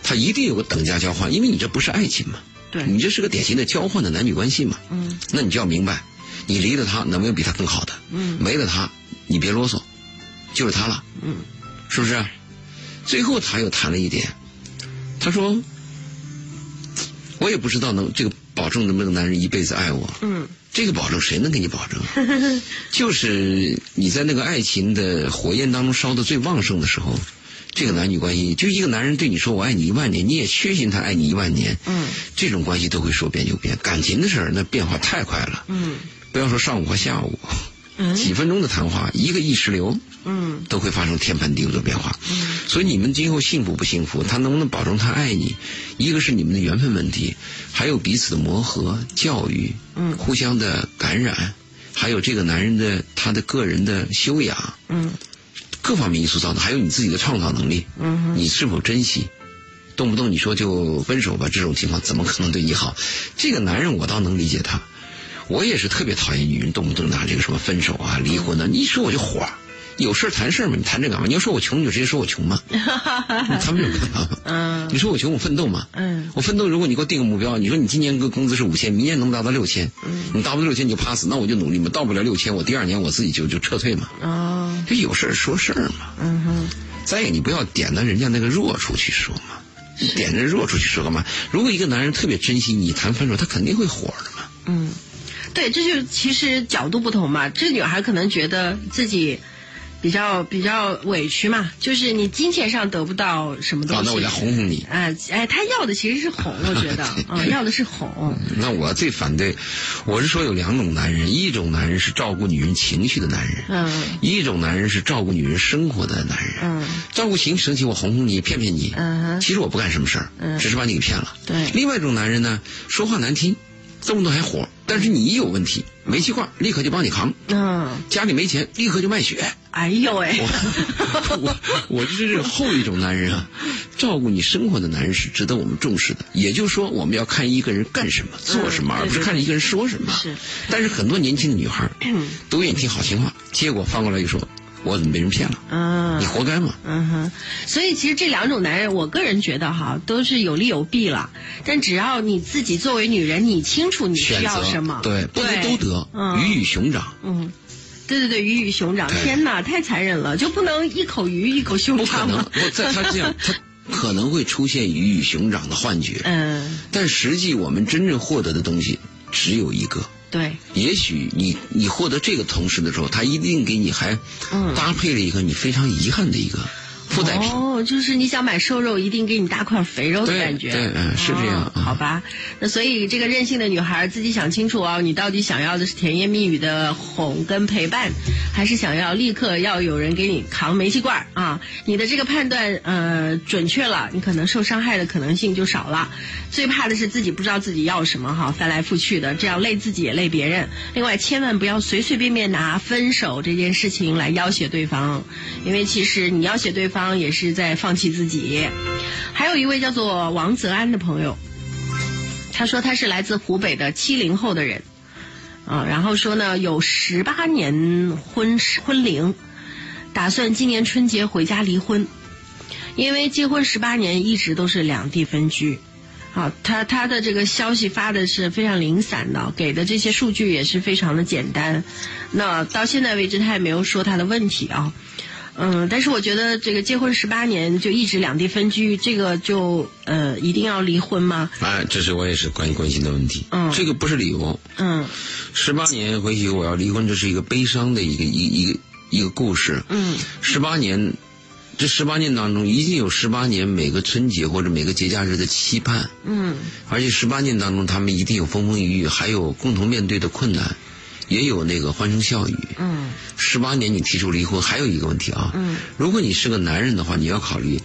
他一定有个等价交换，因为你这不是爱情嘛，对，你这是个典型的交换的男女关系嘛，嗯，那你就要明白。你离了他，能没有比他更好的？嗯，没了他，你别啰嗦，就是他了。嗯，是不是？最后他又谈了一点，他说：“我也不知道能这个保证能不能男人一辈子爱我。”嗯，这个保证谁能给你保证？就是你在那个爱情的火焰当中烧的最旺盛的时候，这个男女关系，就一个男人对你说“我爱你一万年”，你也确信他爱你一万年。嗯，这种关系都会说变就变，感情的事儿那变化太快了。嗯。不要说上午和下午，几分钟的谈话，一个意识流，嗯，都会发生天翻地覆的变化。嗯，所以你们今后幸福不幸福，他能不能保证他爱你，一个是你们的缘分问题，还有彼此的磨合、教育，嗯，互相的感染，还有这个男人的他的个人的修养，嗯，各方面因素造成，还有你自己的创造能力，嗯，你是否珍惜？动不动你说就分手吧，这种情况怎么可能对你好？这个男人我倒能理解他。我也是特别讨厌女人动不动拿这个什么分手啊、离婚啊，你一说我就火，有事谈事嘛，你谈这干嘛？你要说我穷，你就直接说我穷嘛，他们有办法吗？嗯，你说我穷，我奋斗嘛，嗯，我奋斗，如果你给我定个目标，你说你今年个工资是五千，明年能达到六千，嗯，你达不到六千你就 pass，那我就努力嘛，到不了六千，我第二年我自己就就撤退嘛，哦，就有事说事嘛，嗯哼，再一个你不要点到人家那个弱处去说嘛，点着弱处去说干嘛？如果一个男人特别珍惜你，谈分手他肯定会火的嘛，嗯。对，这就其实角度不同嘛。这女孩可能觉得自己比较比较委屈嘛，就是你金钱上得不到什么东西。那我来哄哄你。哎，哎，她要的其实是哄，我觉得 啊，要的是哄。那我最反对，我是说有两种男人，一种男人是照顾女人情绪的男人，嗯，一种男人是照顾女人生活的男人，嗯，照顾情绪生气，我哄哄你，骗骗你，嗯，其实我不干什么事儿，嗯，只是把你给骗了。对。另外一种男人呢，说话难听。动不动还火，但是你一有问题，煤气罐立刻就帮你扛。嗯，家里没钱，立刻就卖血。哎呦喂！我 我就是这后一种男人啊，照顾你生活的男人是值得我们重视的。也就是说，我们要看一个人干什么、做什么，而不是看一个人说什么。是。但是很多年轻的女孩都愿意听好听话，结果翻过来又说。我怎么被人骗了？嗯，你活该嘛。嗯哼，所以其实这两种男人，我个人觉得哈，都是有利有弊了。但只要你自己作为女人，你清楚你需要什么，对，不能都得，鱼与熊掌。嗯，对对对，鱼与熊掌，天哪，太残忍了，就不能一口鱼一口熊掌不可能，不，在他这样，他可能会出现鱼与熊掌的幻觉。嗯，但实际我们真正获得的东西只有一个。对，也许你你获得这个同时的时候，他一定给你还搭配了一个你非常遗憾的一个哦，就是你想买瘦肉，一定给你搭块肥肉的感觉。对，嗯，是这样。好吧，那所以这个任性的女孩自己想清楚哦，你到底想要的是甜言蜜语的哄跟陪伴，还是想要立刻要有人给你扛煤气罐啊？你的这个判断呃准确了，你可能受伤害的可能性就少了。最怕的是自己不知道自己要什么哈，翻来覆去的，这样累自己也累别人。另外，千万不要随随便便拿分手这件事情来要挟对方，因为其实你要挟对方也是在放弃自己。还有一位叫做王泽安的朋友。他说他是来自湖北的七零后的人，啊，然后说呢有十八年婚婚龄，打算今年春节回家离婚，因为结婚十八年一直都是两地分居。好，他他的这个消息发的是非常零散的，给的这些数据也是非常的简单。那到现在为止，他也没有说他的问题啊。嗯，但是我觉得这个结婚十八年就一直两地分居，这个就呃一定要离婚吗？啊，这是我也是关关心的问题。嗯，这个不是理由。嗯，十八年回去我要离婚，这是一个悲伤的一个一一个一个故事。嗯，十八年。这十八年当中，一定有十八年每个春节或者每个节假日的期盼。嗯，而且十八年当中，他们一定有风风雨雨，还有共同面对的困难，也有那个欢声笑语。嗯，十八年你提出离婚，还有一个问题啊。嗯，如果你是个男人的话，你要考虑，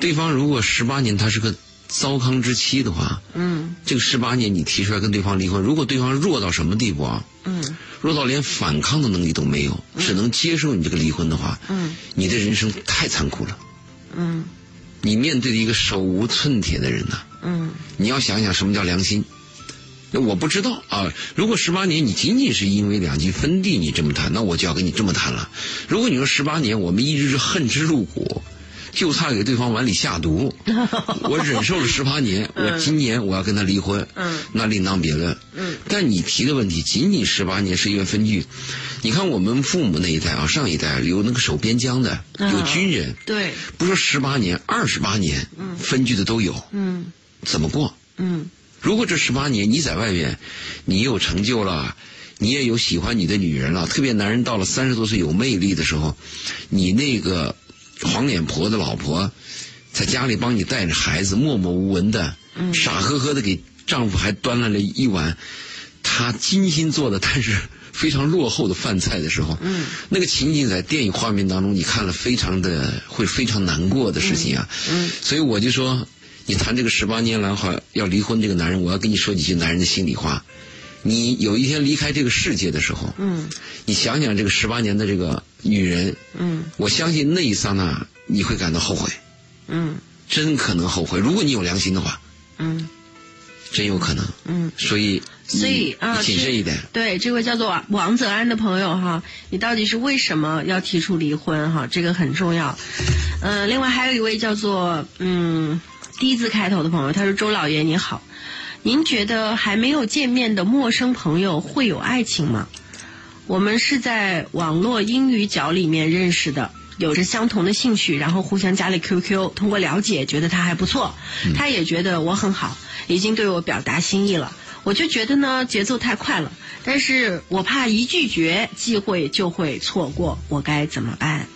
对方如果十八年他是个糟糠之妻的话。嗯，这个十八年你提出来跟对方离婚，如果对方弱到什么地步啊？嗯。弱到连反抗的能力都没有，只能接受你这个离婚的话，嗯，你的人生太残酷了，嗯，你面对的一个手无寸铁的人呐，嗯，你要想想什么叫良心。那我不知道啊，如果十八年你仅仅是因为两极分地你这么谈，那我就要跟你这么谈了。如果你说十八年我们一直是恨之入骨。就差给对方碗里下毒，我忍受了十八年，我今年我要跟他离婚，那另当别论。但你提的问题仅仅十八年是因为分居，你看我们父母那一代啊，上一代有那个守边疆的，有军人，对，不说十八年，二十八年分居的都有，怎么过？如果这十八年你在外面，你有成就了，你也有喜欢你的女人了，特别男人到了三十多岁有魅力的时候，你那个。黄脸婆的老婆，在家里帮你带着孩子，默默无闻的，傻呵呵的给丈夫还端来了一碗她精心做的，但是非常落后的饭菜的时候，那个情景在电影画面当中，你看了非常的会非常难过的事情啊。所以我就说，你谈这个十八年来好要离婚这个男人，我要跟你说几句男人的心里话。你有一天离开这个世界的时候，嗯，你想想这个十八年的这个女人，嗯，我相信那一刹那你会感到后悔，嗯，真可能后悔。如果你有良心的话，嗯，真有可能，嗯，所以所以啊，谨慎一点。对，这位叫做王泽安的朋友哈，你到底是为什么要提出离婚哈？这个很重要。嗯，另外还有一位叫做嗯“低”字开头的朋友，他说：“周老爷你好。”您觉得还没有见面的陌生朋友会有爱情吗？我们是在网络英语角里面认识的，有着相同的兴趣，然后互相加了 QQ，通过了解觉得他还不错，他也觉得我很好，已经对我表达心意了。我就觉得呢节奏太快了，但是我怕一拒绝机会就会错过，我该怎么办？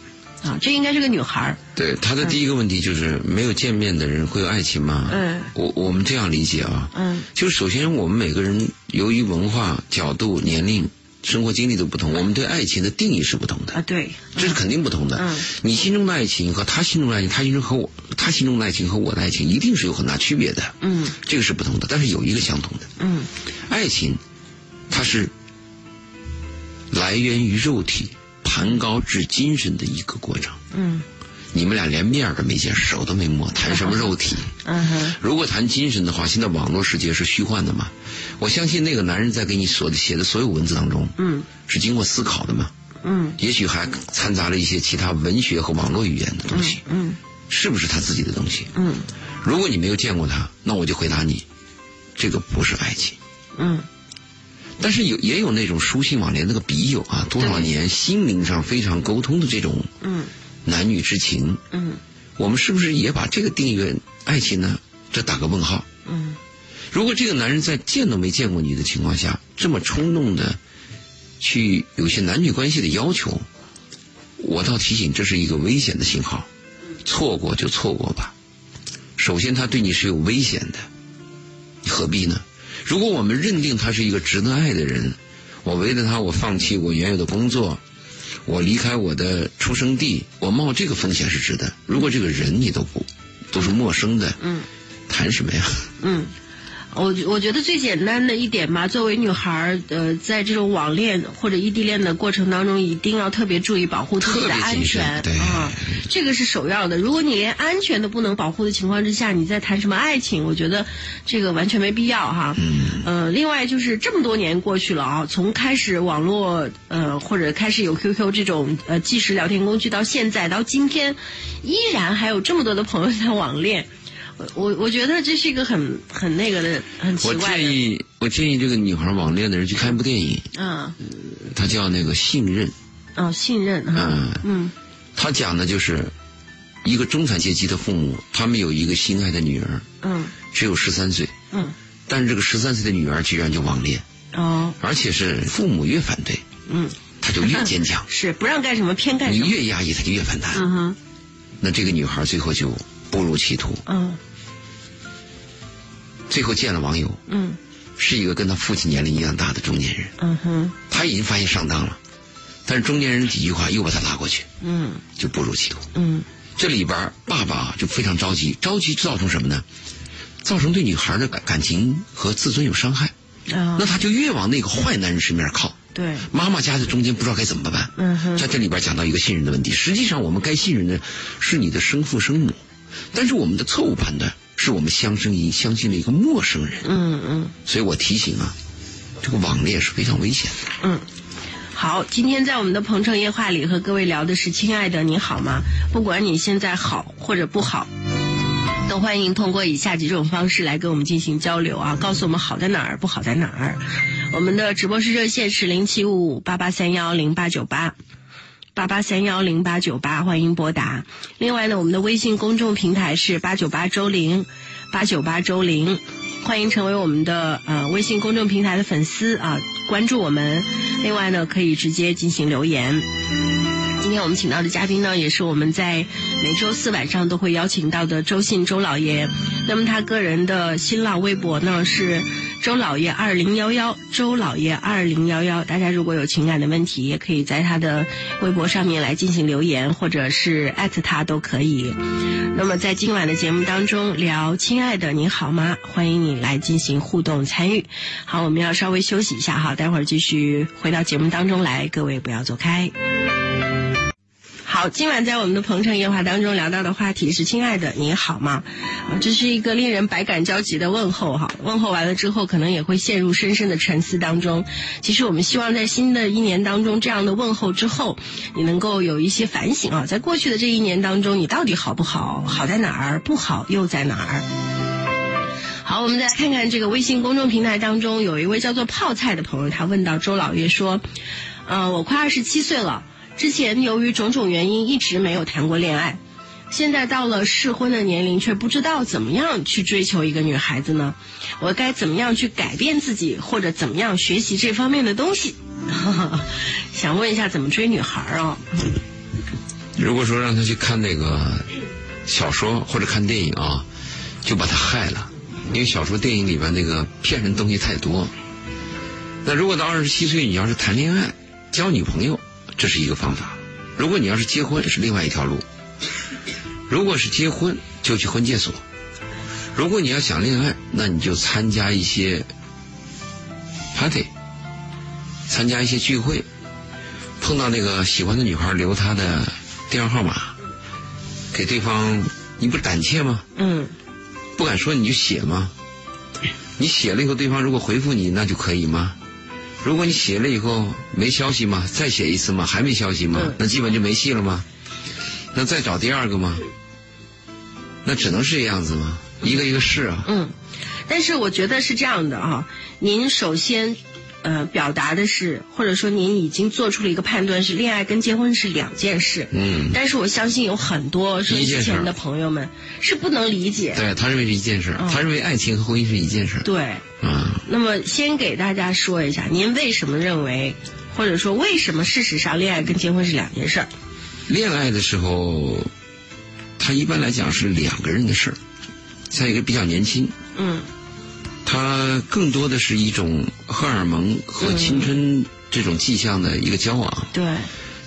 啊，这应该是个女孩儿。对，她的第一个问题就是没有见面的人会有爱情吗？嗯，我我们这样理解啊。嗯，就首先我们每个人由于文化角度、年龄、生活经历都不同，我们对爱情的定义是不同的。啊，对，这是肯定不同的。嗯，你心中的爱情和他心中的爱情，他心中和我，他心中的爱情和我的爱情一定是有很大区别的。嗯，这个是不同的，但是有一个相同的。嗯，爱情，它是来源于肉体。谈高至精神的一个过程。嗯，你们俩连面都没见，手都没摸，谈什么肉体？嗯哼。如果谈精神的话，现在网络世界是虚幻的嘛？我相信那个男人在给你所写的所有文字当中，嗯，是经过思考的嘛？嗯。也许还掺杂了一些其他文学和网络语言的东西。嗯。是不是他自己的东西？嗯。如果你没有见过他，那我就回答你，这个不是爱情。嗯。但是有也有那种书信往来那个笔友啊，多少年心灵上非常沟通的这种嗯男女之情，嗯，我们是不是也把这个定义为爱情呢？这打个问号。嗯，如果这个男人在见都没见过你的情况下，这么冲动的去有些男女关系的要求，我倒提醒这是一个危险的信号，错过就错过吧。首先他对你是有危险的，你何必呢？如果我们认定他是一个值得爱的人，我为了他，我放弃我原有的工作，我离开我的出生地，我冒这个风险是值得。如果这个人你都不都是陌生的，嗯，谈什么呀？嗯，我我觉得最简单的一点吧，作为女孩儿，呃，在这种网恋或者异地恋的过程当中，一定要特别注意保护自己的安全啊，这个是首要的。如果你连安全都不能保护的情况之下，你在谈什么爱情？我觉得这个完全没必要哈。嗯。呃，另外就是这么多年过去了啊，从开始网络呃或者开始有 QQ 这种呃即时聊天工具，到现在到今天，依然还有这么多的朋友在网恋。我我觉得这是一个很很那个的很奇怪的。我建议我建议这个女孩网恋的人去看一部电影。嗯。它叫那个信任。哦，信任。嗯嗯。他讲的就是一个中产阶级的父母，他们有一个心爱的女儿。嗯。只有十三岁。嗯。但是这个十三岁的女儿居然就网恋。哦。而且是父母越反对。嗯。他就越坚强。是不让干什么偏干什么。你越压抑，他就越反弹。嗯哼。那这个女孩最后就。步入歧途，嗯，最后见了网友，嗯，是一个跟他父亲年龄一样大的中年人，嗯哼，他已经发现上当了，但是中年人几句话又把他拉过去，嗯，就步入歧途，嗯，这里边爸爸就非常着急，着急造成什么呢？造成对女孩的感感情和自尊有伤害，啊，那他就越往那个坏男人身边靠。对，妈妈夹在中间不知道该怎么办。嗯哼，在这里边讲到一个信任的问题，实际上我们该信任的是你的生父生母。但是我们的错误判断是我们相生一相信了一个陌生人。嗯嗯。所以我提醒啊，这个网恋是非常危险的。嗯。好，今天在我们的鹏城夜话里和各位聊的是，亲爱的你好吗？不管你现在好或者不好，都欢迎通过以下几种方式来跟我们进行交流啊，告诉我们好在哪儿，不好在哪儿。我们的直播室热线是零七五五八八三幺零八九八。八八三幺零八九八，欢迎拨打。另外呢，我们的微信公众平台是八九八周玲，八九八周玲，欢迎成为我们的呃微信公众平台的粉丝啊，关注我们。另外呢，可以直接进行留言。今天我们请到的嘉宾呢，也是我们在每周四晚上都会邀请到的周信周老爷。那么他个人的新浪微博呢是。周老爷二零幺幺，周老爷二零幺幺，大家如果有情感的问题，也可以在他的微博上面来进行留言，或者是艾特他都可以。那么在今晚的节目当中聊，亲爱的你好吗？欢迎你来进行互动参与。好，我们要稍微休息一下哈，待会儿继续回到节目当中来，各位不要走开。今晚在我们的鹏城夜话当中聊到的话题是“亲爱的，你好吗？”，这是一个令人百感交集的问候哈。问候完了之后，可能也会陷入深深的沉思当中。其实我们希望在新的一年当中，这样的问候之后，你能够有一些反省啊。在过去的这一年当中，你到底好不好？好在哪儿？不好又在哪儿？好，我们再来看看这个微信公众平台当中，有一位叫做泡菜的朋友，他问到周老爷说：“嗯，我快二十七岁了。”之前由于种种原因一直没有谈过恋爱，现在到了适婚的年龄，却不知道怎么样去追求一个女孩子呢？我该怎么样去改变自己，或者怎么样学习这方面的东西？想问一下怎么追女孩啊？如果说让他去看那个小说或者看电影啊，就把他害了，因为小说、电影里边那个骗人东西太多。那如果到二十七岁，你要是谈恋爱、交女朋友。这是一个方法。如果你要是结婚，是另外一条路。如果是结婚，就去婚介所。如果你要想恋爱，那你就参加一些 party，参加一些聚会，碰到那个喜欢的女孩，留她的电话号码，给对方。你不是胆怯吗？嗯。不敢说你就写吗？你写了以后，对方如果回复你，那就可以吗？如果你写了以后没消息吗？再写一次吗？还没消息吗？那基本就没戏了吗？那再找第二个吗？那只能是这样子吗？一个一个试啊。嗯，但是我觉得是这样的啊。您首先。呃，表达的是，或者说您已经做出了一个判断，是恋爱跟结婚是两件事。嗯。但是我相信有很多说之前的朋友们是不能理解。对他认为是一件事，他认为爱情和婚姻是一件事。对。嗯。那么先给大家说一下，您为什么认为，或者说为什么事实上恋爱跟结婚是两件事？恋爱的时候，他一般来讲是两个人的事儿，再一个比较年轻。嗯。它更多的是一种荷尔蒙和青春这种迹象的一个交往。对。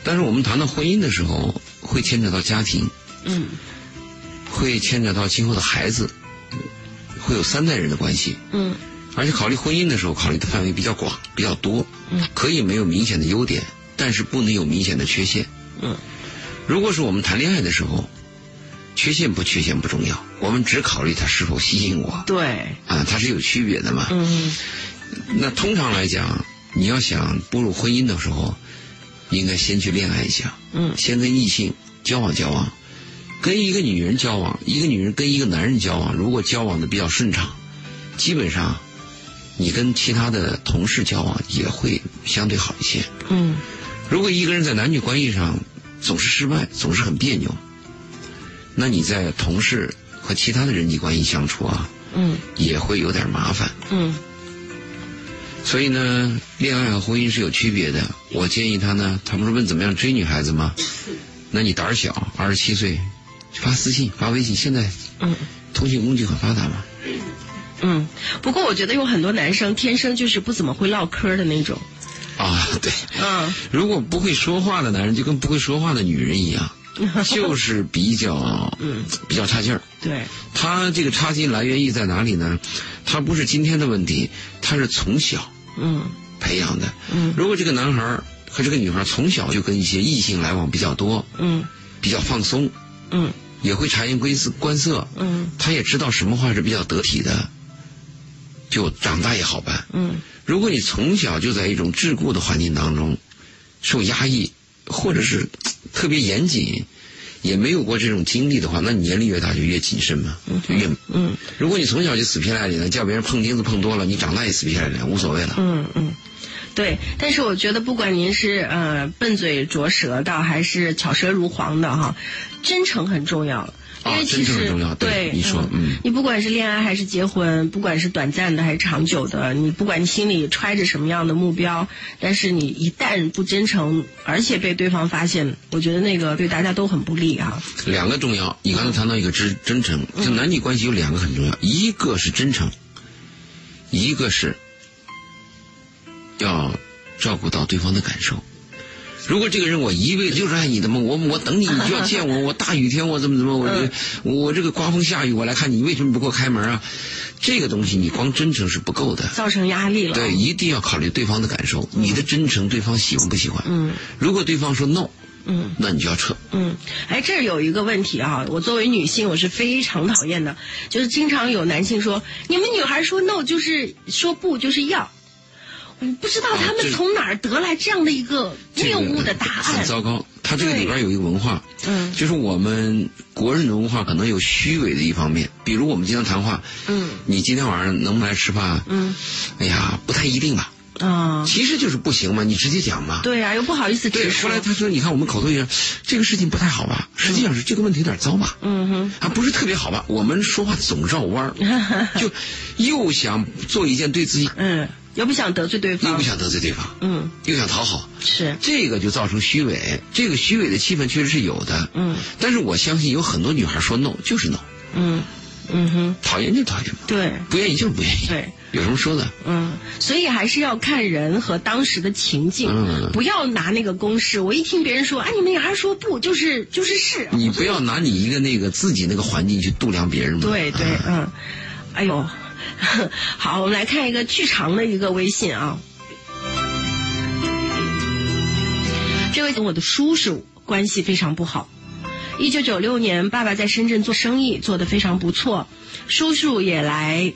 但是我们谈到婚姻的时候，会牵扯到家庭。嗯。会牵扯到今后的孩子，会有三代人的关系。嗯。而且考虑婚姻的时候，考虑的范围比较广，比较多。嗯。可以没有明显的优点，但是不能有明显的缺陷。嗯。如果是我们谈恋爱的时候，缺陷不缺陷不重要，我们只考虑他是否吸引我。对。啊，它是有区别的嘛。嗯。那通常来讲，你要想步入婚姻的时候，应该先去恋爱一下。嗯。先跟异性交往交往。跟一个女人交往，一个女人跟一个男人交往，如果交往的比较顺畅，基本上，你跟其他的同事交往也会相对好一些。嗯。如果一个人在男女关系上总是失败，总是很别扭，那你在同事和其他的人际关系相处啊，嗯，也会有点麻烦。嗯。所以呢，恋爱和婚姻是有区别的。我建议他呢，他不是问怎么样追女孩子吗？那你胆儿小，二十七岁。发私信，发微信，现在嗯，通讯工具很发达嘛。嗯，不过我觉得有很多男生天生就是不怎么会唠嗑的那种。啊，对。嗯。如果不会说话的男人，就跟不会说话的女人一样，就是比较嗯比较差劲儿。对。他这个差劲来源于在哪里呢？他不是今天的问题，他是从小嗯培养的。嗯。如果这个男孩和这个女孩从小就跟一些异性来往比较多，嗯，比较放松，嗯。也会察言观色，观色，嗯，他也知道什么话是比较得体的，就长大也好办，嗯。如果你从小就在一种桎梏的环境当中，受压抑，或者是特别严谨，也没有过这种经历的话，那你年龄越大就越谨慎嘛，就越嗯。如果你从小就死皮赖脸的，叫别人碰钉子碰多了，你长大也死皮赖脸，无所谓了，嗯嗯。对，但是我觉得不管您是呃笨嘴拙舌的，还是巧舌如簧的哈，真诚很重要。因为其实对你说，嗯，你不管是恋爱还是结婚，不管是短暂的还是长久的，你不管你心里揣着什么样的目标，但是你一旦不真诚，而且被对方发现，我觉得那个对大家都很不利啊。两个重要，你刚才谈到一个真真诚，就男女关系有两个很重要，一个是真诚，一个是。要照顾到对方的感受。如果这个人我一辈子就是爱你的嘛，我我等你，你就要见我。我大雨天我怎么怎么，我我这个刮风下雨我来看你，为什么不给我开门啊？这个东西你光真诚是不够的，造成压力了。对，一定要考虑对方的感受。你的真诚对方喜欢不喜欢？嗯。如果对方说 no，嗯，那你就要撤。嗯。哎，这儿有一个问题啊，我作为女性我是非常讨厌的，就是经常有男性说，你们女孩说 no 就是说不就是要。我不知道他们从哪儿得来这样的一个谬误的答案。很糟糕，他这个里边有一个文化，嗯，就是我们国人的文化可能有虚伪的一方面。比如我们经常谈话，嗯，你今天晚上能不能来吃饭？嗯，哎呀，不太一定吧。啊，其实就是不行嘛，你直接讲嘛。对呀，又不好意思直说。后来他说：“你看我们口头语，这个事情不太好吧？实际上是这个问题有点糟吧？嗯哼，啊，不是特别好吧？我们说话总绕弯儿，就又想做一件对自己嗯。”又不想得罪对方，又不想得罪对方，嗯，又想讨好，是。这个就造成虚伪，这个虚伪的气氛确实是有的，嗯，但是我相信有很多女孩说 no 就是 no，嗯嗯哼，讨厌就讨厌嘛，对，不愿意就是不愿意，对，有什么说的，嗯，所以还是要看人和当时的情境，嗯，不要拿那个公式，我一听别人说，哎，你们女孩说不就是就是是，你不要拿你一个那个自己那个环境去度量别人嘛，对对，嗯，哎呦。好，我们来看一个巨长的一个微信啊。这位跟我的叔叔关系非常不好。一九九六年，爸爸在深圳做生意做得非常不错，叔叔也来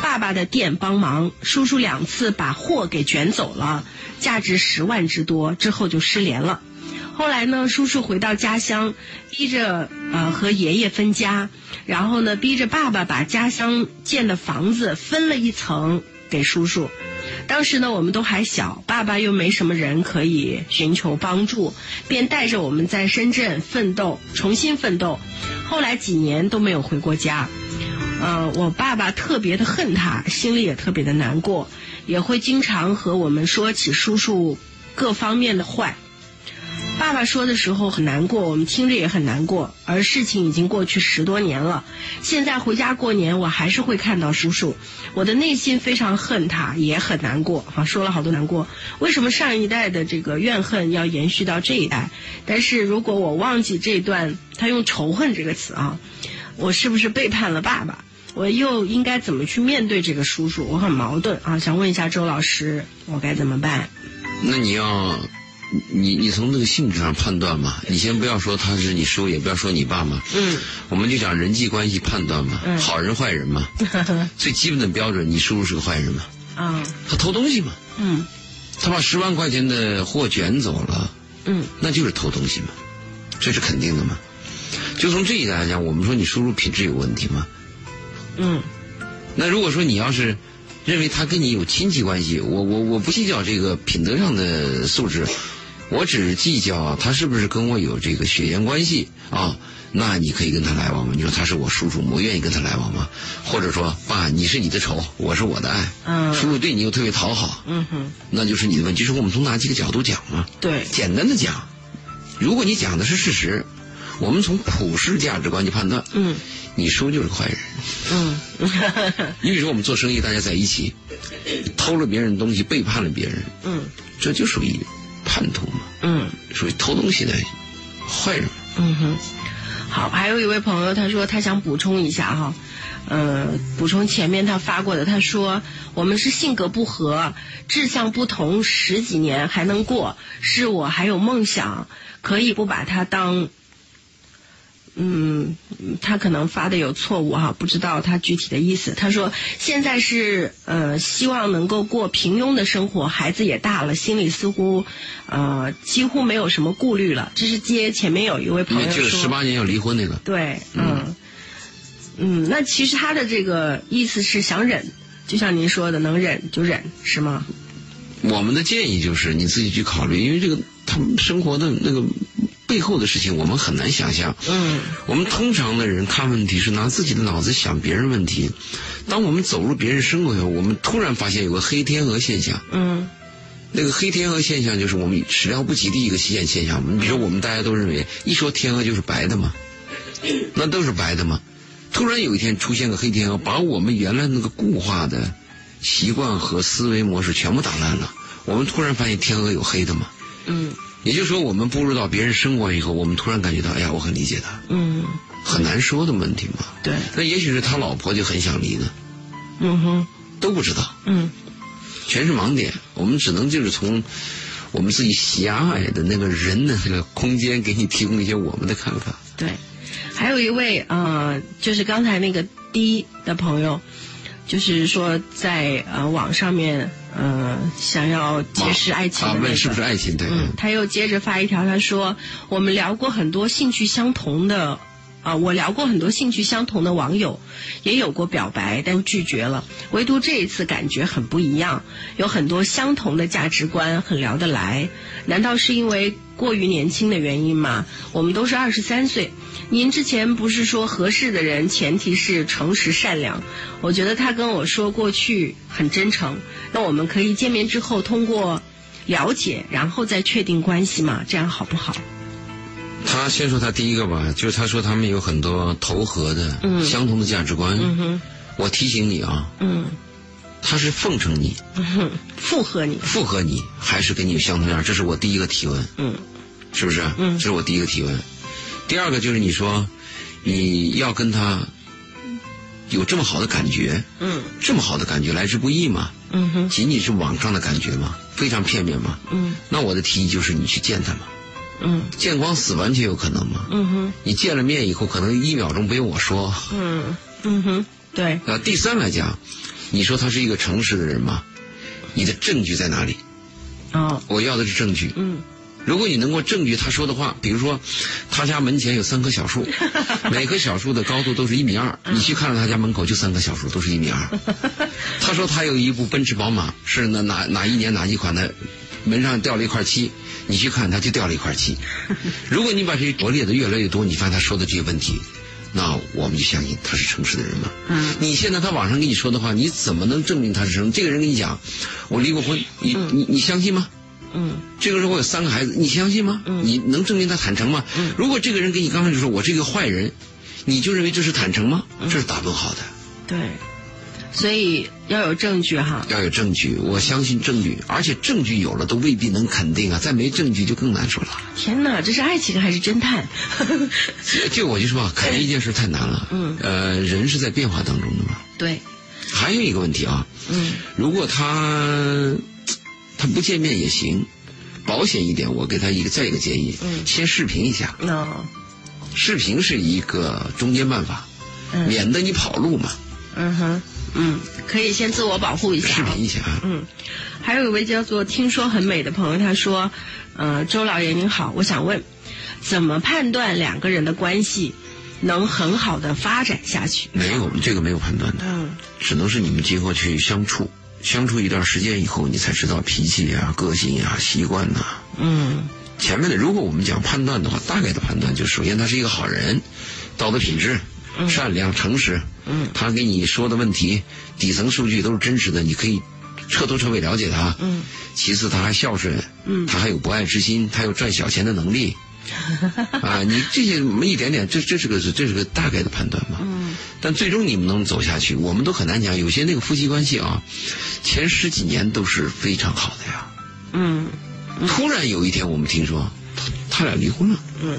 爸爸的店帮忙。叔叔两次把货给卷走了，价值十万之多，之后就失联了。后来呢，叔叔回到家乡，逼着呃和爷爷分家，然后呢逼着爸爸把家乡建的房子分了一层给叔叔。当时呢我们都还小，爸爸又没什么人可以寻求帮助，便带着我们在深圳奋斗，重新奋斗。后来几年都没有回过家，呃，我爸爸特别的恨他，心里也特别的难过，也会经常和我们说起叔叔各方面的坏。爸爸说的时候很难过，我们听着也很难过。而事情已经过去十多年了，现在回家过年，我还是会看到叔叔，我的内心非常恨他，也很难过。啊，说了好多难过。为什么上一代的这个怨恨要延续到这一代？但是如果我忘记这段，他用仇恨这个词啊，我是不是背叛了爸爸？我又应该怎么去面对这个叔叔？我很矛盾啊，想问一下周老师，我该怎么办？那你要，你你从这个性质上判断嘛？你先不要说他是你叔，也不要说你爸嘛。嗯。我们就讲人际关系判断嘛，好人坏人嘛。最基本的标准，你叔叔是个坏人嘛？啊。他偷东西嘛？嗯。他把十万块钱的货卷走了。嗯。那就是偷东西嘛，这是肯定的嘛。就从这一点来讲，我们说你叔叔品质有问题吗？嗯，那如果说你要是认为他跟你有亲戚关系，我我我不计较这个品德上的素质，我只计较他是不是跟我有这个血缘关系啊？那你可以跟他来往吗？你说他是我叔叔，我愿意跟他来往吗？或者说爸，你是你的仇，我是我的爱，嗯，叔叔对你又特别讨好，嗯哼，那就是你的问题。就是我们从哪几个角度讲嘛？对，简单的讲，如果你讲的是事实。我们从普世价值观去判断，嗯，你叔就是个坏人，嗯，你比如说我们做生意，大家在一起，偷了别人东西，背叛了别人，嗯，这就属于叛徒嘛，嗯，属于偷东西的坏人，嗯哼，好，还有一位朋友他说他想补充一下哈，呃，补充前面他发过的，他说我们是性格不合，志向不同，十几年还能过，是我还有梦想，可以不把它当。嗯，他可能发的有错误哈，不知道他具体的意思。他说现在是呃，希望能够过平庸的生活，孩子也大了，心里似乎呃几乎没有什么顾虑了。这是接前面有一位朋友说，十八年要离婚那个。对，嗯嗯，那其实他的这个意思是想忍，就像您说的，能忍就忍，是吗？我们的建议就是你自己去考虑，因为这个他们生活的那个。背后的事情我们很难想象。嗯，我们通常的人看问题是拿自己的脑子想别人问题。当我们走入别人生活以后，我们突然发现有个黑天鹅现象。嗯，那个黑天鹅现象就是我们始料不及的一个现现象。你比如说，我们大家都认为一说天鹅就是白的嘛，那都是白的嘛。突然有一天出现个黑天鹅，把我们原来那个固化的习惯和思维模式全部打烂了。我们突然发现天鹅有黑的嘛。嗯。也就是说，我们步入到别人生活以后，我们突然感觉到，哎呀，我很理解他。嗯，很难说的问题嘛。对。那也许是他老婆就很想离呢。嗯哼。都不知道。嗯。全是盲点，我们只能就是从我们自己狭隘的那个人的那个空间，给你提供一些我们的看法。对。还有一位呃，就是刚才那个 D 的朋友，就是说在呃网上面。嗯，想要结识爱情的那个，是不是爱情？对。嗯，他又接着发一条，他说：“我们聊过很多兴趣相同的，啊，我聊过很多兴趣相同的网友，也有过表白，但拒绝了。唯独这一次感觉很不一样，有很多相同的价值观，很聊得来。难道是因为过于年轻的原因吗？我们都是二十三岁。”您之前不是说合适的人前提是诚实善良？我觉得他跟我说过去很真诚，那我们可以见面之后通过了解，然后再确定关系嘛？这样好不好？他先说他第一个吧，就是他说他们有很多投合的、相同的价值观。我提醒你啊，嗯，他是奉承你，附和你，附和你，还是跟你有相同样？这是我第一个提问。嗯，是不是？嗯，这是我第一个提问。第二个就是你说，你要跟他有这么好的感觉，嗯，这么好的感觉来之不易嘛，嗯哼，仅仅是网上的感觉吗？非常片面吗？嗯，那我的提议就是你去见他嘛，嗯，见光死完全有可能吗？嗯哼，你见了面以后，可能一秒钟不用我说，嗯嗯哼，对。呃，第三来讲，你说他是一个诚实的人吗？你的证据在哪里？哦，我要的是证据。嗯。如果你能够证据他说的话，比如说，他家门前有三棵小树，每棵小树的高度都是一米二，你去看了他家门口就三棵小树都是一米二。他说他有一部奔驰宝马，是哪哪哪一年哪一款的，门上掉了一块漆，你去看他就掉了一块漆。如果你把这些罗列的越来越多，你发现他说的这些问题，那我们就相信他是诚实的人嘛。嗯。你现在他网上跟你说的话，你怎么能证明他是诚？这个人跟你讲，我离过婚，你你你相信吗？嗯，这个时候我有三个孩子，你相信吗？嗯，你能证明他坦诚吗？嗯，如果这个人给你刚开始说我是一个坏人，你就认为这是坦诚吗？这是打问号的。对，所以要有证据哈。要有证据，我相信证据，而且证据有了都未必能肯定啊，再没证据就更难说了。天哪，这是爱情还是侦探？就我就说啊，肯定一件事太难了。嗯。呃，人是在变化当中的嘛。对。还有一个问题啊。嗯。如果他他不见面也行，保险一点，我给他一个再一个建议。嗯。先视频一下。哦。视频是一个中间办法，免得你跑路嘛。嗯哼。嗯，可以先自我保护一下。视频一下。嗯，还有一位叫做听说很美的朋友，他说：“呃，周老爷您好，我想问，怎么判断两个人的关系能很好的发展下去？”没有，这个没有判断的。嗯，只能是你们今后去相处，相处一段时间以后，你才知道脾气呀、个性呀、习惯呐。嗯，前面的，如果我们讲判断的话，大概的判断就是：首先他是一个好人，道德品质。善良、诚实，嗯，他给你说的问题，底层数据都是真实的，你可以彻头彻尾了解他。嗯，其次他还孝顺，嗯，他还有博爱之心，他有赚小钱的能力。啊，你这些没一点点，这这是个这是个大概的判断嘛。嗯，但最终你们能走下去，我们都很难讲。有些那个夫妻关系啊，前十几年都是非常好的呀。嗯，突然有一天我们听说他他俩离婚了。嗯，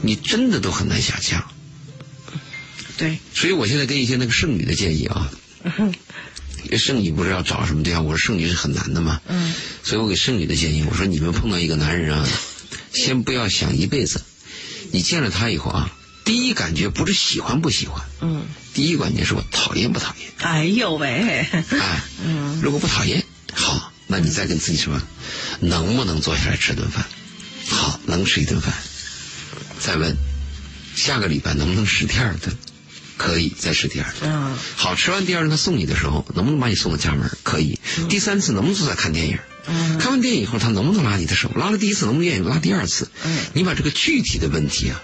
你真的都很难想象。对，所以我现在给一些那个剩女的建议啊，剩女不是要找什么对象？我说剩女是很难的嘛，嗯，所以我给剩女的建议，我说你们碰到一个男人啊，先不要想一辈子，你见了他以后啊，第一感觉不是喜欢不喜欢，嗯，第一感觉是我讨厌不讨厌？哎呦喂，哎，嗯，如果不讨厌，好，那你再跟自己说，能不能坐下来吃顿饭？好，能吃一顿饭，再问，下个礼拜能不能吃第二顿？可以再吃第二顿。嗯，好吃完第二顿，他送你的时候，能不能把你送到家门？可以。第三次能不能坐在看电影？嗯，看完电影以后，他能不能拉你的手？拉了第一次，能不能愿意拉第二次？嗯，你把这个具体的问题啊，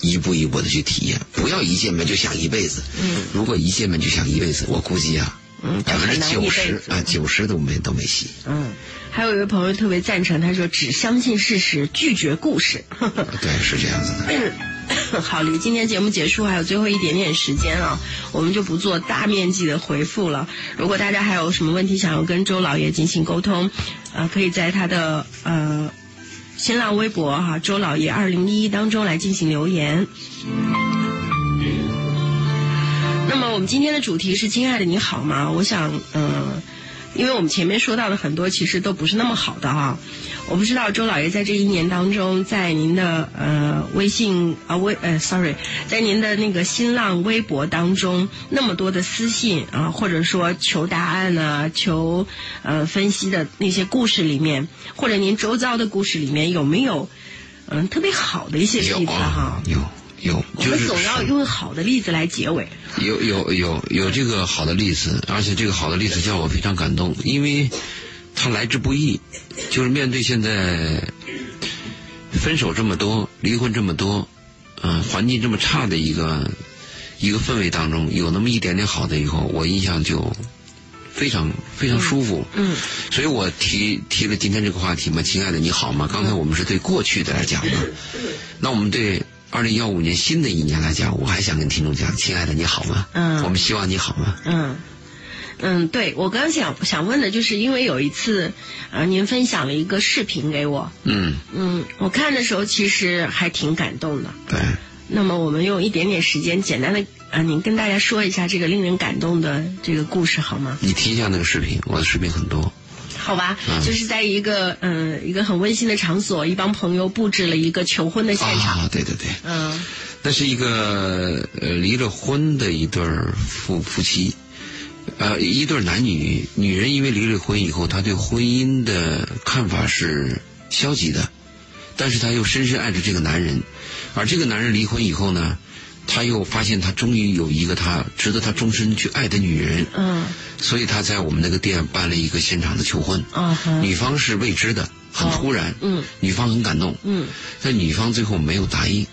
一步一步的去体验，不要一见面就想一辈子。嗯，如果一见面就想一辈子，我估计啊，百分之九十啊，九十都没都没戏。嗯，还有一位朋友特别赞成，他说只相信事实，拒绝故事。对，是这样子的。好，离今天节目结束还有最后一点点时间啊，我们就不做大面积的回复了。如果大家还有什么问题想要跟周老爷进行沟通，呃，可以在他的呃新浪微博哈周老爷二零一一当中来进行留言。那么我们今天的主题是“亲爱的你好吗”？我想，嗯。因为我们前面说到的很多其实都不是那么好的哈，我不知道周老爷在这一年当中，在您的呃微信啊微呃 sorry，在您的那个新浪微博当中那么多的私信啊，或者说求答案啊、求呃分析的那些故事里面，或者您周遭的故事里面有没有嗯特别好的一些例子哈？有。有，我们总要用好的例子来结尾。有有有有这个好的例子，而且这个好的例子叫我非常感动，因为他来之不易，就是面对现在分手这么多、离婚这么多，嗯，环境这么差的一个一个氛围当中，有那么一点点好的以后，我印象就非常非常舒服。嗯，所以我提提了今天这个话题嘛，亲爱的你好吗？刚才我们是对过去的来讲嘛，那我们对。二零幺五年新的一年来讲，我还想跟听众讲，亲爱的你好吗？嗯，我们希望你好吗？嗯，嗯，对我刚想想问的就是，因为有一次，呃，您分享了一个视频给我，嗯嗯，我看的时候其实还挺感动的。对。那么我们用一点点时间，简单的啊，您跟大家说一下这个令人感动的这个故事好吗？你提一下那个视频，我的视频很多。好吧，就是在一个嗯一个很温馨的场所，一帮朋友布置了一个求婚的现场。啊，对对对，嗯，那是一个呃离了婚的一对夫夫妻，呃一对男女，女人因为离了婚以后，她对婚姻的看法是消极的，但是她又深深爱着这个男人，而这个男人离婚以后呢？他又发现他终于有一个他值得他终身去爱的女人，嗯，所以他在我们那个店办了一个现场的求婚，啊，女方是未知的，很突然，嗯，女方很感动，嗯，但女方最后没有答应，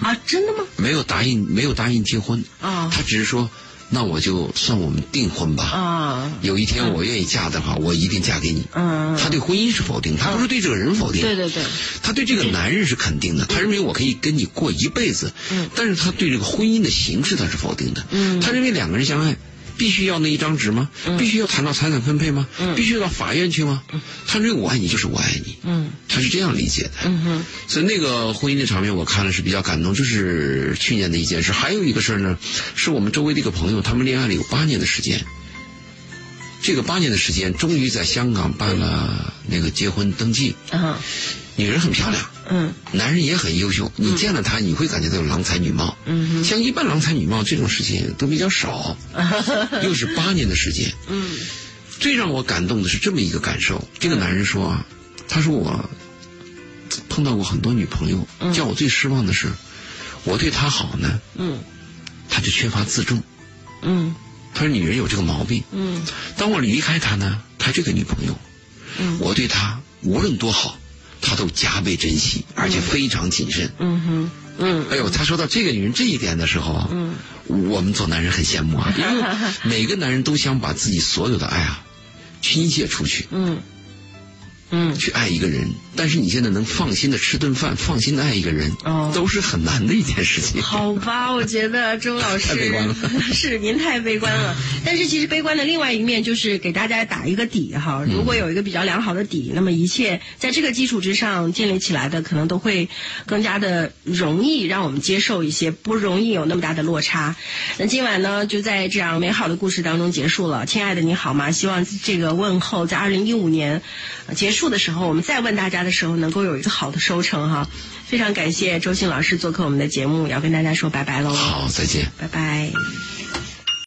啊，真的吗？没有答应，没有答应结婚，啊，他只是说。那我就算我们订婚吧。啊，有一天我愿意嫁的话，我一定嫁给你。嗯，他对婚姻是否定，他不是对这个人否定。对对对，他对这个男人是肯定的，他认为我可以跟你过一辈子。嗯，但是他对这个婚姻的形式他是否定的。嗯，他认为两个人相爱，必须要那一张纸吗？必须要谈到财产分配吗？必须要到法院去吗？他认为我爱你就是我爱你，他是这样理解的。所以那个婚姻的场面我看了是比较感动。这是去年的一件事，还有一个事儿呢，是我们周围的一个朋友，他们恋爱了有八年的时间。这个八年的时间，终于在香港办了那个结婚登记。嗯，女人很漂亮。嗯，男人也很优秀。你见了他，你会感觉到郎才女貌。嗯，像一般郎才女貌这种事情都比较少。又是八年的时间。嗯，最让我感动的是这么一个感受。这个男人说啊，他说我碰到过很多女朋友，叫我最失望的是，我对她好呢。嗯，他就缺乏自重。嗯。他说：“女人有这个毛病。嗯，当我离开他呢，他这个女朋友，嗯，我对他无论多好，他都加倍珍惜，而且非常谨慎。嗯哼，嗯，哎呦，他说到这个女人这一点的时候，嗯，我们做男人很羡慕啊，因为每个男人都想把自己所有的爱啊倾泻出去。嗯。”嗯，去爱一个人，但是你现在能放心的吃顿饭，放心的爱一个人，哦，都是很难的一件事情。好吧，我觉得周老师太悲观了，是您太悲观了。但是其实悲观的另外一面就是给大家打一个底哈，如果有一个比较良好的底，那么一切在这个基础之上建立起来的，可能都会更加的容易让我们接受一些，不容易有那么大的落差。那今晚呢，就在这样美好的故事当中结束了。亲爱的，你好吗？希望这个问候在二零一五年结束。数的时候，我们再问大家的时候，能够有一个好的收成哈。非常感谢周信老师做客我们的节目，要跟大家说拜拜喽。好，再见，拜拜。